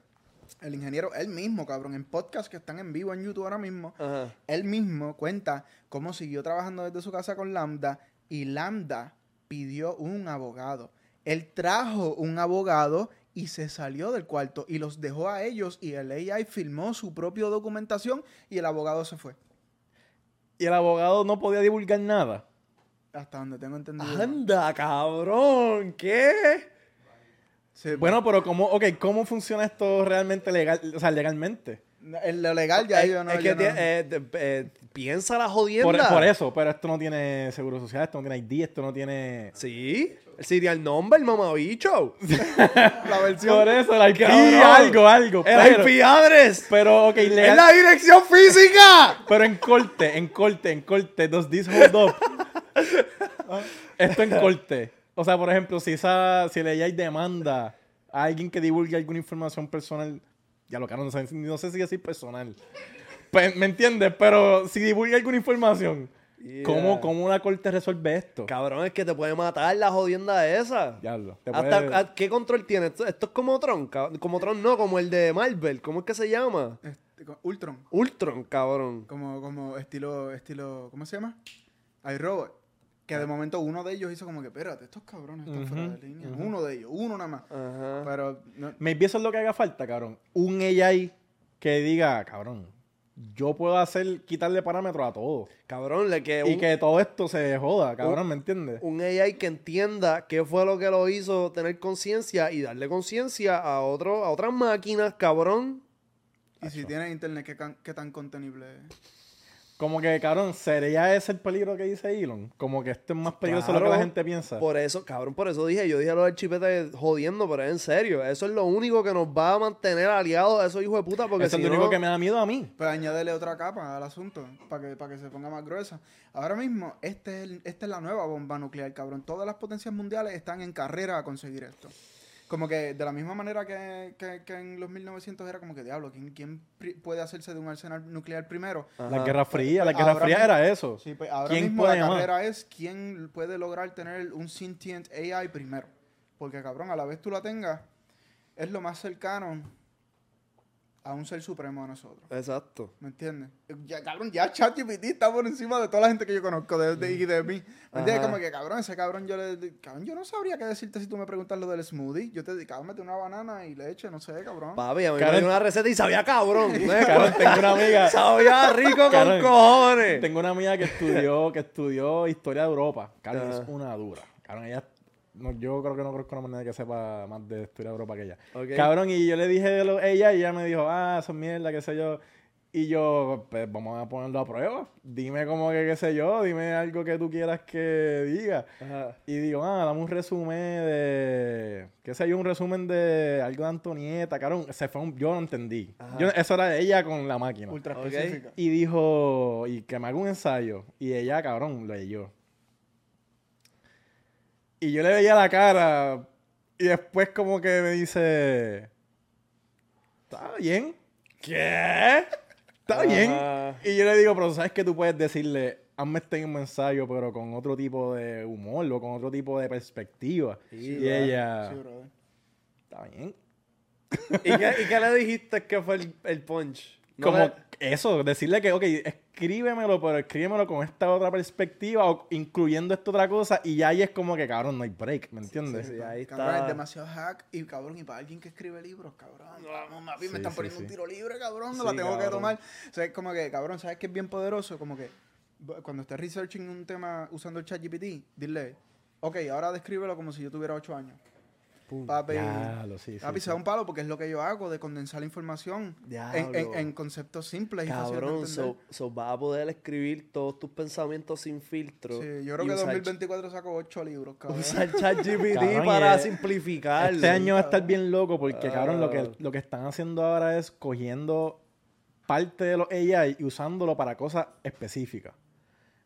el ingeniero, él mismo, cabrón, en podcasts que están en vivo en YouTube ahora mismo, Ajá. él mismo cuenta cómo siguió trabajando desde su casa con Lambda y Lambda pidió un abogado. Él trajo un abogado y se salió del cuarto y los dejó a ellos y el AI filmó su propia documentación y el abogado se fue. Y el abogado no podía divulgar nada. Hasta donde tengo entendido. Anda, cabrón. ¿Qué? Sí, Bueno, pero ¿cómo, okay, ¿cómo funciona esto realmente legal, o sea, legalmente? en lo legal ya yo no. es que no- eh, eh, piensa la Por, jodienda. por eso, pero esto no tiene seguro social, esto no tiene ID, esto no tiene... Sí. El serial number, mamabicho. [laughs] la versión. Por eso, el IP, algo, algo. El pero, IP address. pero, ok, ¡Es legal, la dirección física! [laughs] pero en corte, en corte, en corte, does this hold up? [laughs] Esto en corte. O sea, por ejemplo, si esa, si le hay demanda a alguien que divulgue alguna información personal, ya lo que no sé, no sé si decir personal. Pues, ¿Me entiendes? Pero si divulga alguna información, Yeah. ¿cómo, ¿cómo una corte resuelve esto? Cabrón, es que te puede matar la jodienda esa. Diablo. te Hasta, puede- ¿a- ¿Qué control tiene? Esto, esto es como Tron, como Tron no, como el de Marvel. ¿Cómo es que se llama? Este, Ultron. Ultron, cabrón. Como, como estilo, estilo, ¿cómo se llama? iRobot. Que de momento uno de ellos hizo como que, espérate, estos cabrones están fuera de línea. Uno de ellos, uno nada más. Ajá. Pero no- Maybe eso es lo que haga falta, cabrón. Un AI que diga, cabrón, yo puedo hacer, quitarle parámetros a todo. Cabrón, le que Y un, que todo esto se joda, cabrón, ¿me entiendes? un AI que entienda qué fue lo que lo hizo tener conciencia y darle conciencia a otro, a otras máquinas, cabrón. y si tienes internet, ¿qué, can- qué tan contenible es? Como que, cabrón, ¿sería ese el peligro que dice Elon? Como que esto es más peligroso de lo que la gente piensa. Por eso, cabrón, por eso dije, yo dije lo del chipete jodiendo, pero es en serio. Eso es lo único que nos va a mantener aliados a esos hijos de puta, porque Eso si es lo no- único que me da miedo a mí. Pues añádele otra capa al asunto para que, para que se ponga más gruesa. Ahora mismo, este es el- esta es la nueva bomba nuclear, cabrón. Todas las potencias mundiales están en carrera a conseguir esto. Como que de la misma manera que, que- que en los 1900 era como que, diablo, ¿quién, quién puede hacerse de un arsenal nuclear primero? Ajá. La Guerra Fría, la Pues, Guerra ahora Fría mismo- era eso. Sí, pues ahora ¿Quién mismo puede la más? carrera es quién puede lograr tener un sentient AI primero. Porque, cabrón, a la vez tú la tengas, es lo más cercano a un ser supremo a nosotros. Exacto. ¿Me entiendes? Ya, cabrón, ya ChatGPT está por encima de toda la gente que yo conozco de, de- y de mí. ¿Me entiendes? Ajá. Como que, cabrón, ese cabrón yo le... Cabrón, yo no sabría qué decirte si tú me preguntas lo del smoothie. Yo te digo, mete una banana y leche, no sé, cabrón. Papi, a mí Karen- me dio una receta y sabía cabrón. [laughs] ¿no? Cabrón, tengo una [laughs] amiga. Sabía rico con Karen, cojones. Tengo una amiga que estudió, que estudió historia de Europa. Carlos Ajá. es una dura. Cabrón, ella. No, yo creo que no conozco una manera que sepa más de historia de Europa que ella. Ok. Cabrón, y yo le dije de lo- ella y ella me dijo, ah, eso es mierda, qué sé yo. Y yo, pues vamos a ponerlo a prueba. Dime como que, qué sé yo, dime algo que tú quieras que diga. Ajá. Y digo, ah, dame un resumen de. ¿Qué sé yo? Un resumen de algo de Antonieta. Cabrón, se fue un- yo no entendí. Yo- eso era ella con la máquina. Ultra Ok. específica. Y dijo, y que me haga un ensayo. Y ella, cabrón, leyó. Y yo le veía la cara. Y después como que me dice, está bien, ¿Qué? está bien. Y yo le digo, pero ¿sabes que tú puedes decirle, hazme este mismo ensayo, pero con otro tipo de humor o con otro tipo de perspectiva? y ¿verdad? ella, Sí, brother. está bien. ¿Y qué, y qué le dijiste que fue el, el punch? No como le- eso, decirle que, ok, escríbemelo, pero escríbemelo con esta otra perspectiva o incluyendo esta otra cosa y ya ahí es como que, cabrón, no hay break, ¿me entiendes? Sí, ahí Cabrón, es demasiado hack y cabrón, y para alguien que escribe libros, cabrón. Vamos, papi, Sí, me están sí, poniendo sí. un tiro libre, cabrón, no Sí, la tengo que tomar. O sea, es como que, cabrón, ¿sabes qué es bien poderoso? Como que cuando estés researching un tema usando el chat GPT, dile, ok, ahora descríbelo como si yo tuviera ocho años. Papi, Diablo, sí, papi, sí. se da un palo porque es lo que yo hago, de condensar la información en, en- en conceptos simples y fáciles de Cabrón, entender. so, so vas a poder escribir todos tus pensamientos sin filtro. Sí, yo creo y que usar- 2024 saco ocho libros, cabrón. Usar ChatGPT [laughs] para y es- simplificarlo. Este año va a estar bien loco porque, cabrón, lo Ah. que, lo que están haciendo ahora es cogiendo parte de los AI y usándolo para cosas específicas.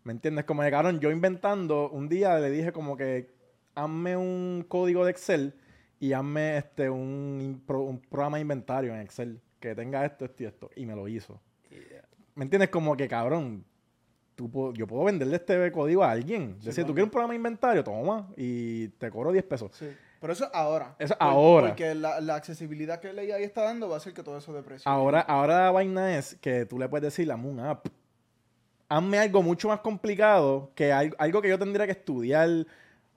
¿Me entiendes? Como cabrón, yo inventando, un día le dije como que hazme un código de Excel y hazme este, un, un programa de inventario en Excel que tenga esto, esto y esto. Y me lo hizo. ¿Me entiendes? Como que, cabrón, tú yo puedo venderle este código a alguien. Decir, tú quieres un programa de inventario, toma, y te cobro 10 pesos. Sí. Pero eso ahora. Eso Por- ahora. Porque la, la accesibilidad que el AI está dando va a hacer que todo eso de precio. Ahora, ahora la vaina es que tú le puedes decir, hazme un app. Hazme algo mucho más complicado que al- algo que yo tendría que estudiar,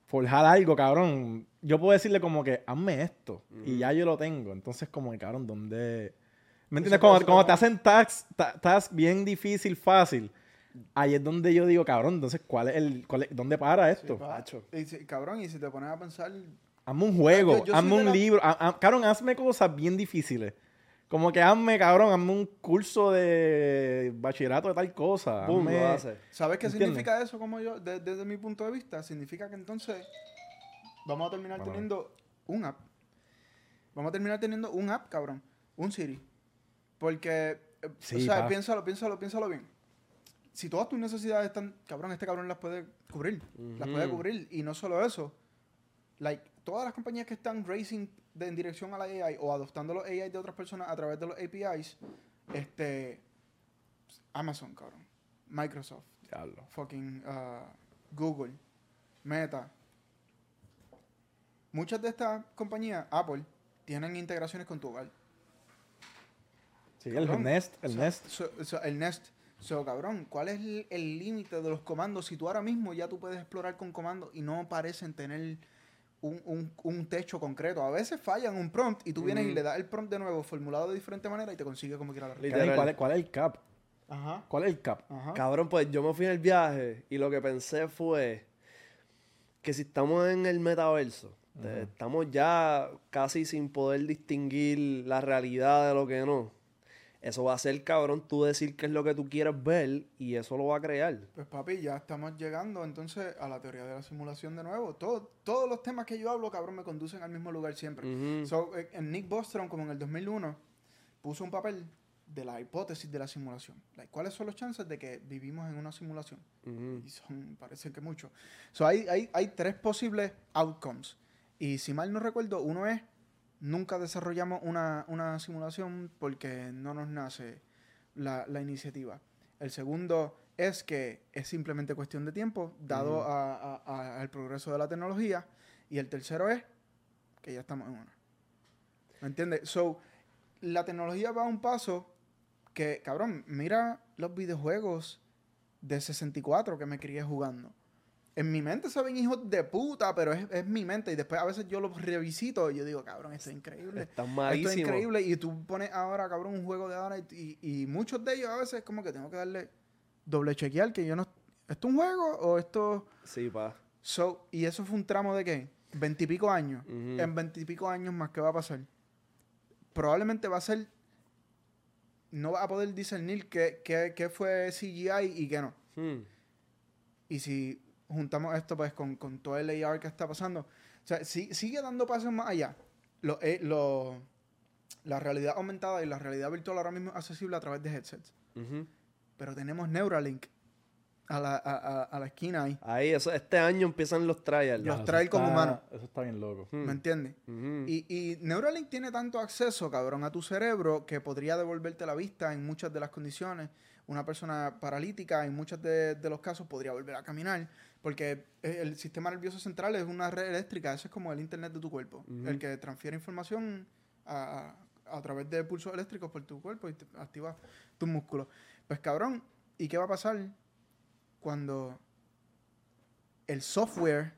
forjar algo, cabrón. Yo puedo decirle como que, hazme esto. Y ya yo lo tengo. Entonces, como que, cabrón, ¿dónde...? ¿Me entiendes? Como como- te hacen task, ta- task bien difícil, fácil. Ahí es donde yo digo, cabrón, entonces, ¿cuál es el, cuál es- ¿dónde para Sí, esto? Macho. Y si- cabrón, y si te pones a pensar, Hazme un juego, Yo- hazme un la- libro. ha- ha- cabrón, hazme cosas bien difíciles. Como que hazme, cabrón, hazme un curso de bachillerato de tal cosa. Boom, hazme- lo hace. ¿sabes qué ¿Entiendes? significa eso como yo, de- desde mi punto de vista? Significa que entonces vamos a terminar teniendo un app. Vamos a terminar teniendo un app, cabrón. Un Siri. Porque, eh, Sí, o sea, pa. piénsalo, piénsalo, piénsalo bien. Si todas tus necesidades están, cabrón, este cabrón las puede cubrir. Las puede cubrir. Y no solo eso. Like, todas las compañías que están racing de- en dirección a la AI o adoptando los AI de otras personas a través de los APIs, este, Amazon, cabrón. Microsoft, Diablo. fucking uh, Google, Meta. Muchas de estas compañías, Apple, tienen integraciones con tu hogar. Sí, el. Nest, el O sea, Nest. so- so, el Nest. So, cabrón, ¿cuál es el- límite de los comandos? Si tú ahora mismo ya tú puedes explorar con comandos y no parecen tener un, un- un techo concreto. A veces fallan un prompt y tú vienes y le das el prompt de nuevo formulado de diferente manera y te consigue como quiera la respuesta. Literal. Cabrón, ¿Cuál es, ¿Cuál es el cap? Ajá, ¿Cuál es el cap? ajá. Cabrón, pues yo me fui en el viaje y lo que pensé fue que si estamos en el metaverso, te- estamos ya casi sin poder distinguir la realidad de lo que no. Eso va a ser, cabrón, tú decir qué es lo que tú quieres ver y eso lo va a crear. Pues papi, ya estamos llegando entonces a la teoría de la simulación de nuevo. Todo, todos los temas que yo hablo, cabrón, me conducen al mismo lugar siempre. Ujú. So, eh, en Nick Bostrom, como en el 2001, puso un papel de la hipótesis de la simulación. Like, ¿Cuáles son los chances de que vivimos en una simulación? Ujú. Y son, parece que muchos. So, hay, hay, hay tres posibles outcomes. Y si mal no recuerdo, uno es, nunca desarrollamos una, una simulación porque no nos nace la, la iniciativa. El segundo es que es simplemente cuestión de tiempo, dado Ujú. a- a- a- al progreso de la tecnología. Y el tercero es que ya estamos en una. ¿Me entiendes? So, la tecnología va a un paso que, cabrón, mira los videojuegos de 64 que me crié jugando. En mi mente se ven hijos de puta, pero es, es mi mente. Y después a veces yo los revisito y yo digo, cabrón, esto es increíble. Están Esto malísimos. es increíble. Y tú pones ahora, cabrón, un juego de ahora y, y- y muchos de ellos a veces como que tengo que darle doble chequear que yo no... ¿Esto es un juego o esto...? Sí, pa. So, ¿Y eso fue un tramo de qué? Veintipico años. Ujú. En veintipico años más, ¿qué va a pasar? Probablemente va a ser... No va a poder discernir qué, qué, qué fue CGI y qué no. Hmm. Y si juntamos esto pues con, con todo el AR que está pasando, o sea, sí- sigue dando pasos más allá. Lo, eh, lo- la realidad aumentada y la realidad virtual ahora mismo es accesible a través de headsets. Ujú. Pero tenemos Neuralink a la, a, a- a la esquina ahí. Ahí, eso, este año empiezan los trials. Los Ah, eso trial con humanos. Eso está bien loco. Hmm. ¿Me entiendes? Ujú. Y, y Neuralink tiene tanto acceso, cabrón, a tu cerebro que podría devolverte la vista en muchas de las condiciones. Una persona paralítica, en muchos de, de los casos, podría volver a caminar. Porque el sistema nervioso central es una red eléctrica. Eso es como el internet de tu cuerpo. El que transfiere información a, a través de pulsos eléctricos por tu cuerpo y te activa tus músculos. Pues, cabrón, ¿y qué va a pasar cuando el software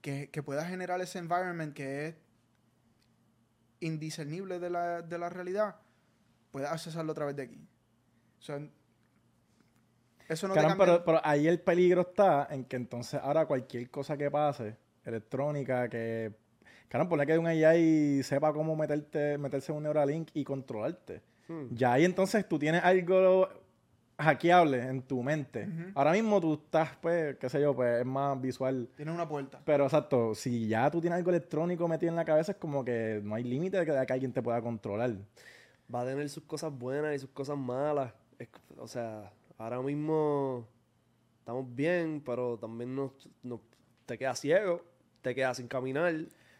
que, que pueda generar ese environment que es indiscernible de la, de la realidad, pueda accesarlo a través de aquí. O sea, eso no te Caramba, cambia- pero, pero ahí el peligro está en que entonces ahora cualquier cosa que pase, electrónica, que... Caramba, ponle que un AI sepa cómo meterte, meterse en un Neuralink y controlarte. Hmm. Ya ahí entonces tú tienes algo hackeable en tu mente. Ahora mismo tú estás, pues, qué sé yo, pues es más visual. Tienes una puerta. Pero exacto, si ya tú tienes algo electrónico metido en la cabeza, es como que no hay límite de que, de que alguien te pueda controlar. va a tener sus cosas buenas y sus cosas malas. Es- o sea, ahora mismo estamos bien, pero también nos, nos- te quedas ciego, te quedas sin caminar.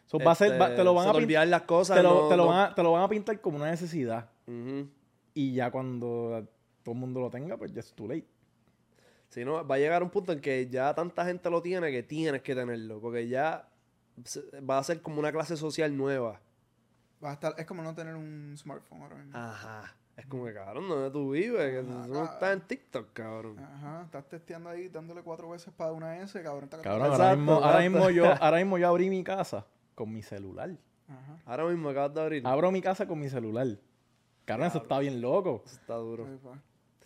So, va a ser- va- te lo van se a te pin- olvidan las cosas. te, lo, no- te lo no- van a, te lo van a pintar como una necesidad. Y ya cuando todo el mundo lo tenga, pues ya es too late. Si no, va a llegar un punto en que ya tanta gente lo tiene que tienes que tenerlo, porque ya va a ser como una clase social nueva. Va a estar, es como no tener un smartphone ahora mismo. Ajá. Es como que, cabrón, ¿dónde tú vives? Que tú no estás en TikTok, cabrón. Ajá, estás testeando ahí, dándole cuatro veces para una S, cabrón. Cabrón, Exacto, ahora, mismo, ahora, mismo yo, [laughs] ahora mismo yo abrí mi casa con mi celular. Ajá. Ahora mismo acabas de abrir. Abro mi casa con mi celular. Cabrón, eso está bien loco. Eso está duro. Sí, pa.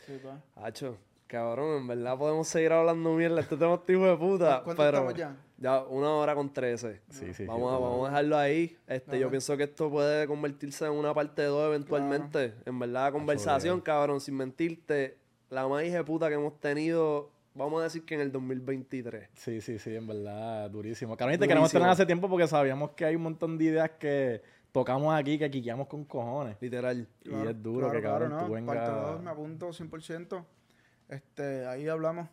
Sí, pa. Hacho, cabrón, en verdad podemos seguir hablando mierda. Este tema es hijo de puta. ¿Cuánto pero estamos ya? Ya, una hora con trece. Sí, sí. Vamos, a, vamos a dejarlo ahí. Este, yo pienso que esto puede convertirse en una parte 2 eventualmente. En verdad, conversación, cabrón, sin mentirte. La más hija de puta que hemos tenido, vamos a decir que en el 2023. Sí, sí, sí, en verdad, durísimo. Cabrón, y te queremos tener hace tiempo porque sabíamos que hay un montón de ideas que tocamos aquí, que quiqueamos con cojones. Literal. y es duro que, cabrón, tú vengas... Parte dos, me apunto 100%. Este, ahí hablamos.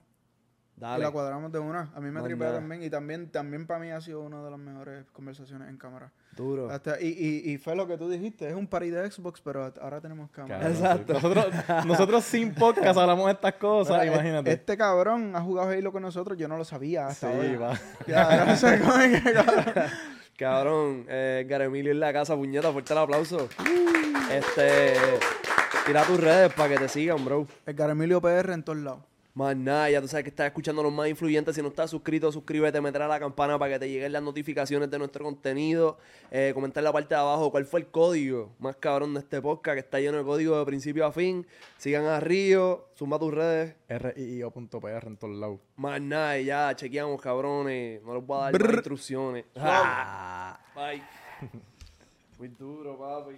Y la cuadramos de una. A mí me tripea también. Y también, también para mí ha sido una de las mejores conversaciones en cámara. Duro. Hasta- y, y, y fue lo que tú dijiste. Es un party de Xbox, pero ahora tenemos cámara. Exacto. Nosotros, [laughs] nosotros sin podcast hablamos de estas cosas, Mira, imagínate. Este cabrón ha jugado Halo con nosotros. Yo no lo sabía hasta sí, hoy. va. [laughs] Ya, no sé [laughs] cómo es que, cabrón. Cabrón, eh, Garemilio en la casa, puñeta, fuerte el aplauso. Este, tira tus redes para que te sigan, bro. El Emilio PR en todos lados. Más nada, ya tú sabes que estás escuchando a los más influyentes. Si no estás suscrito, suscríbete, meter a la campana para que te lleguen las notificaciones de nuestro contenido. Eh, comentar en la parte de abajo cuál fue el código más cabrón de este podcast, que está lleno de código de principio a fin. Sigan a Río, suma tus redes. RIO.pr en todos lados. Más nada, ya chequeamos, cabrones. No les voy a dar más instrucciones. Ah, [laughs] Bye. Muy duro, papi.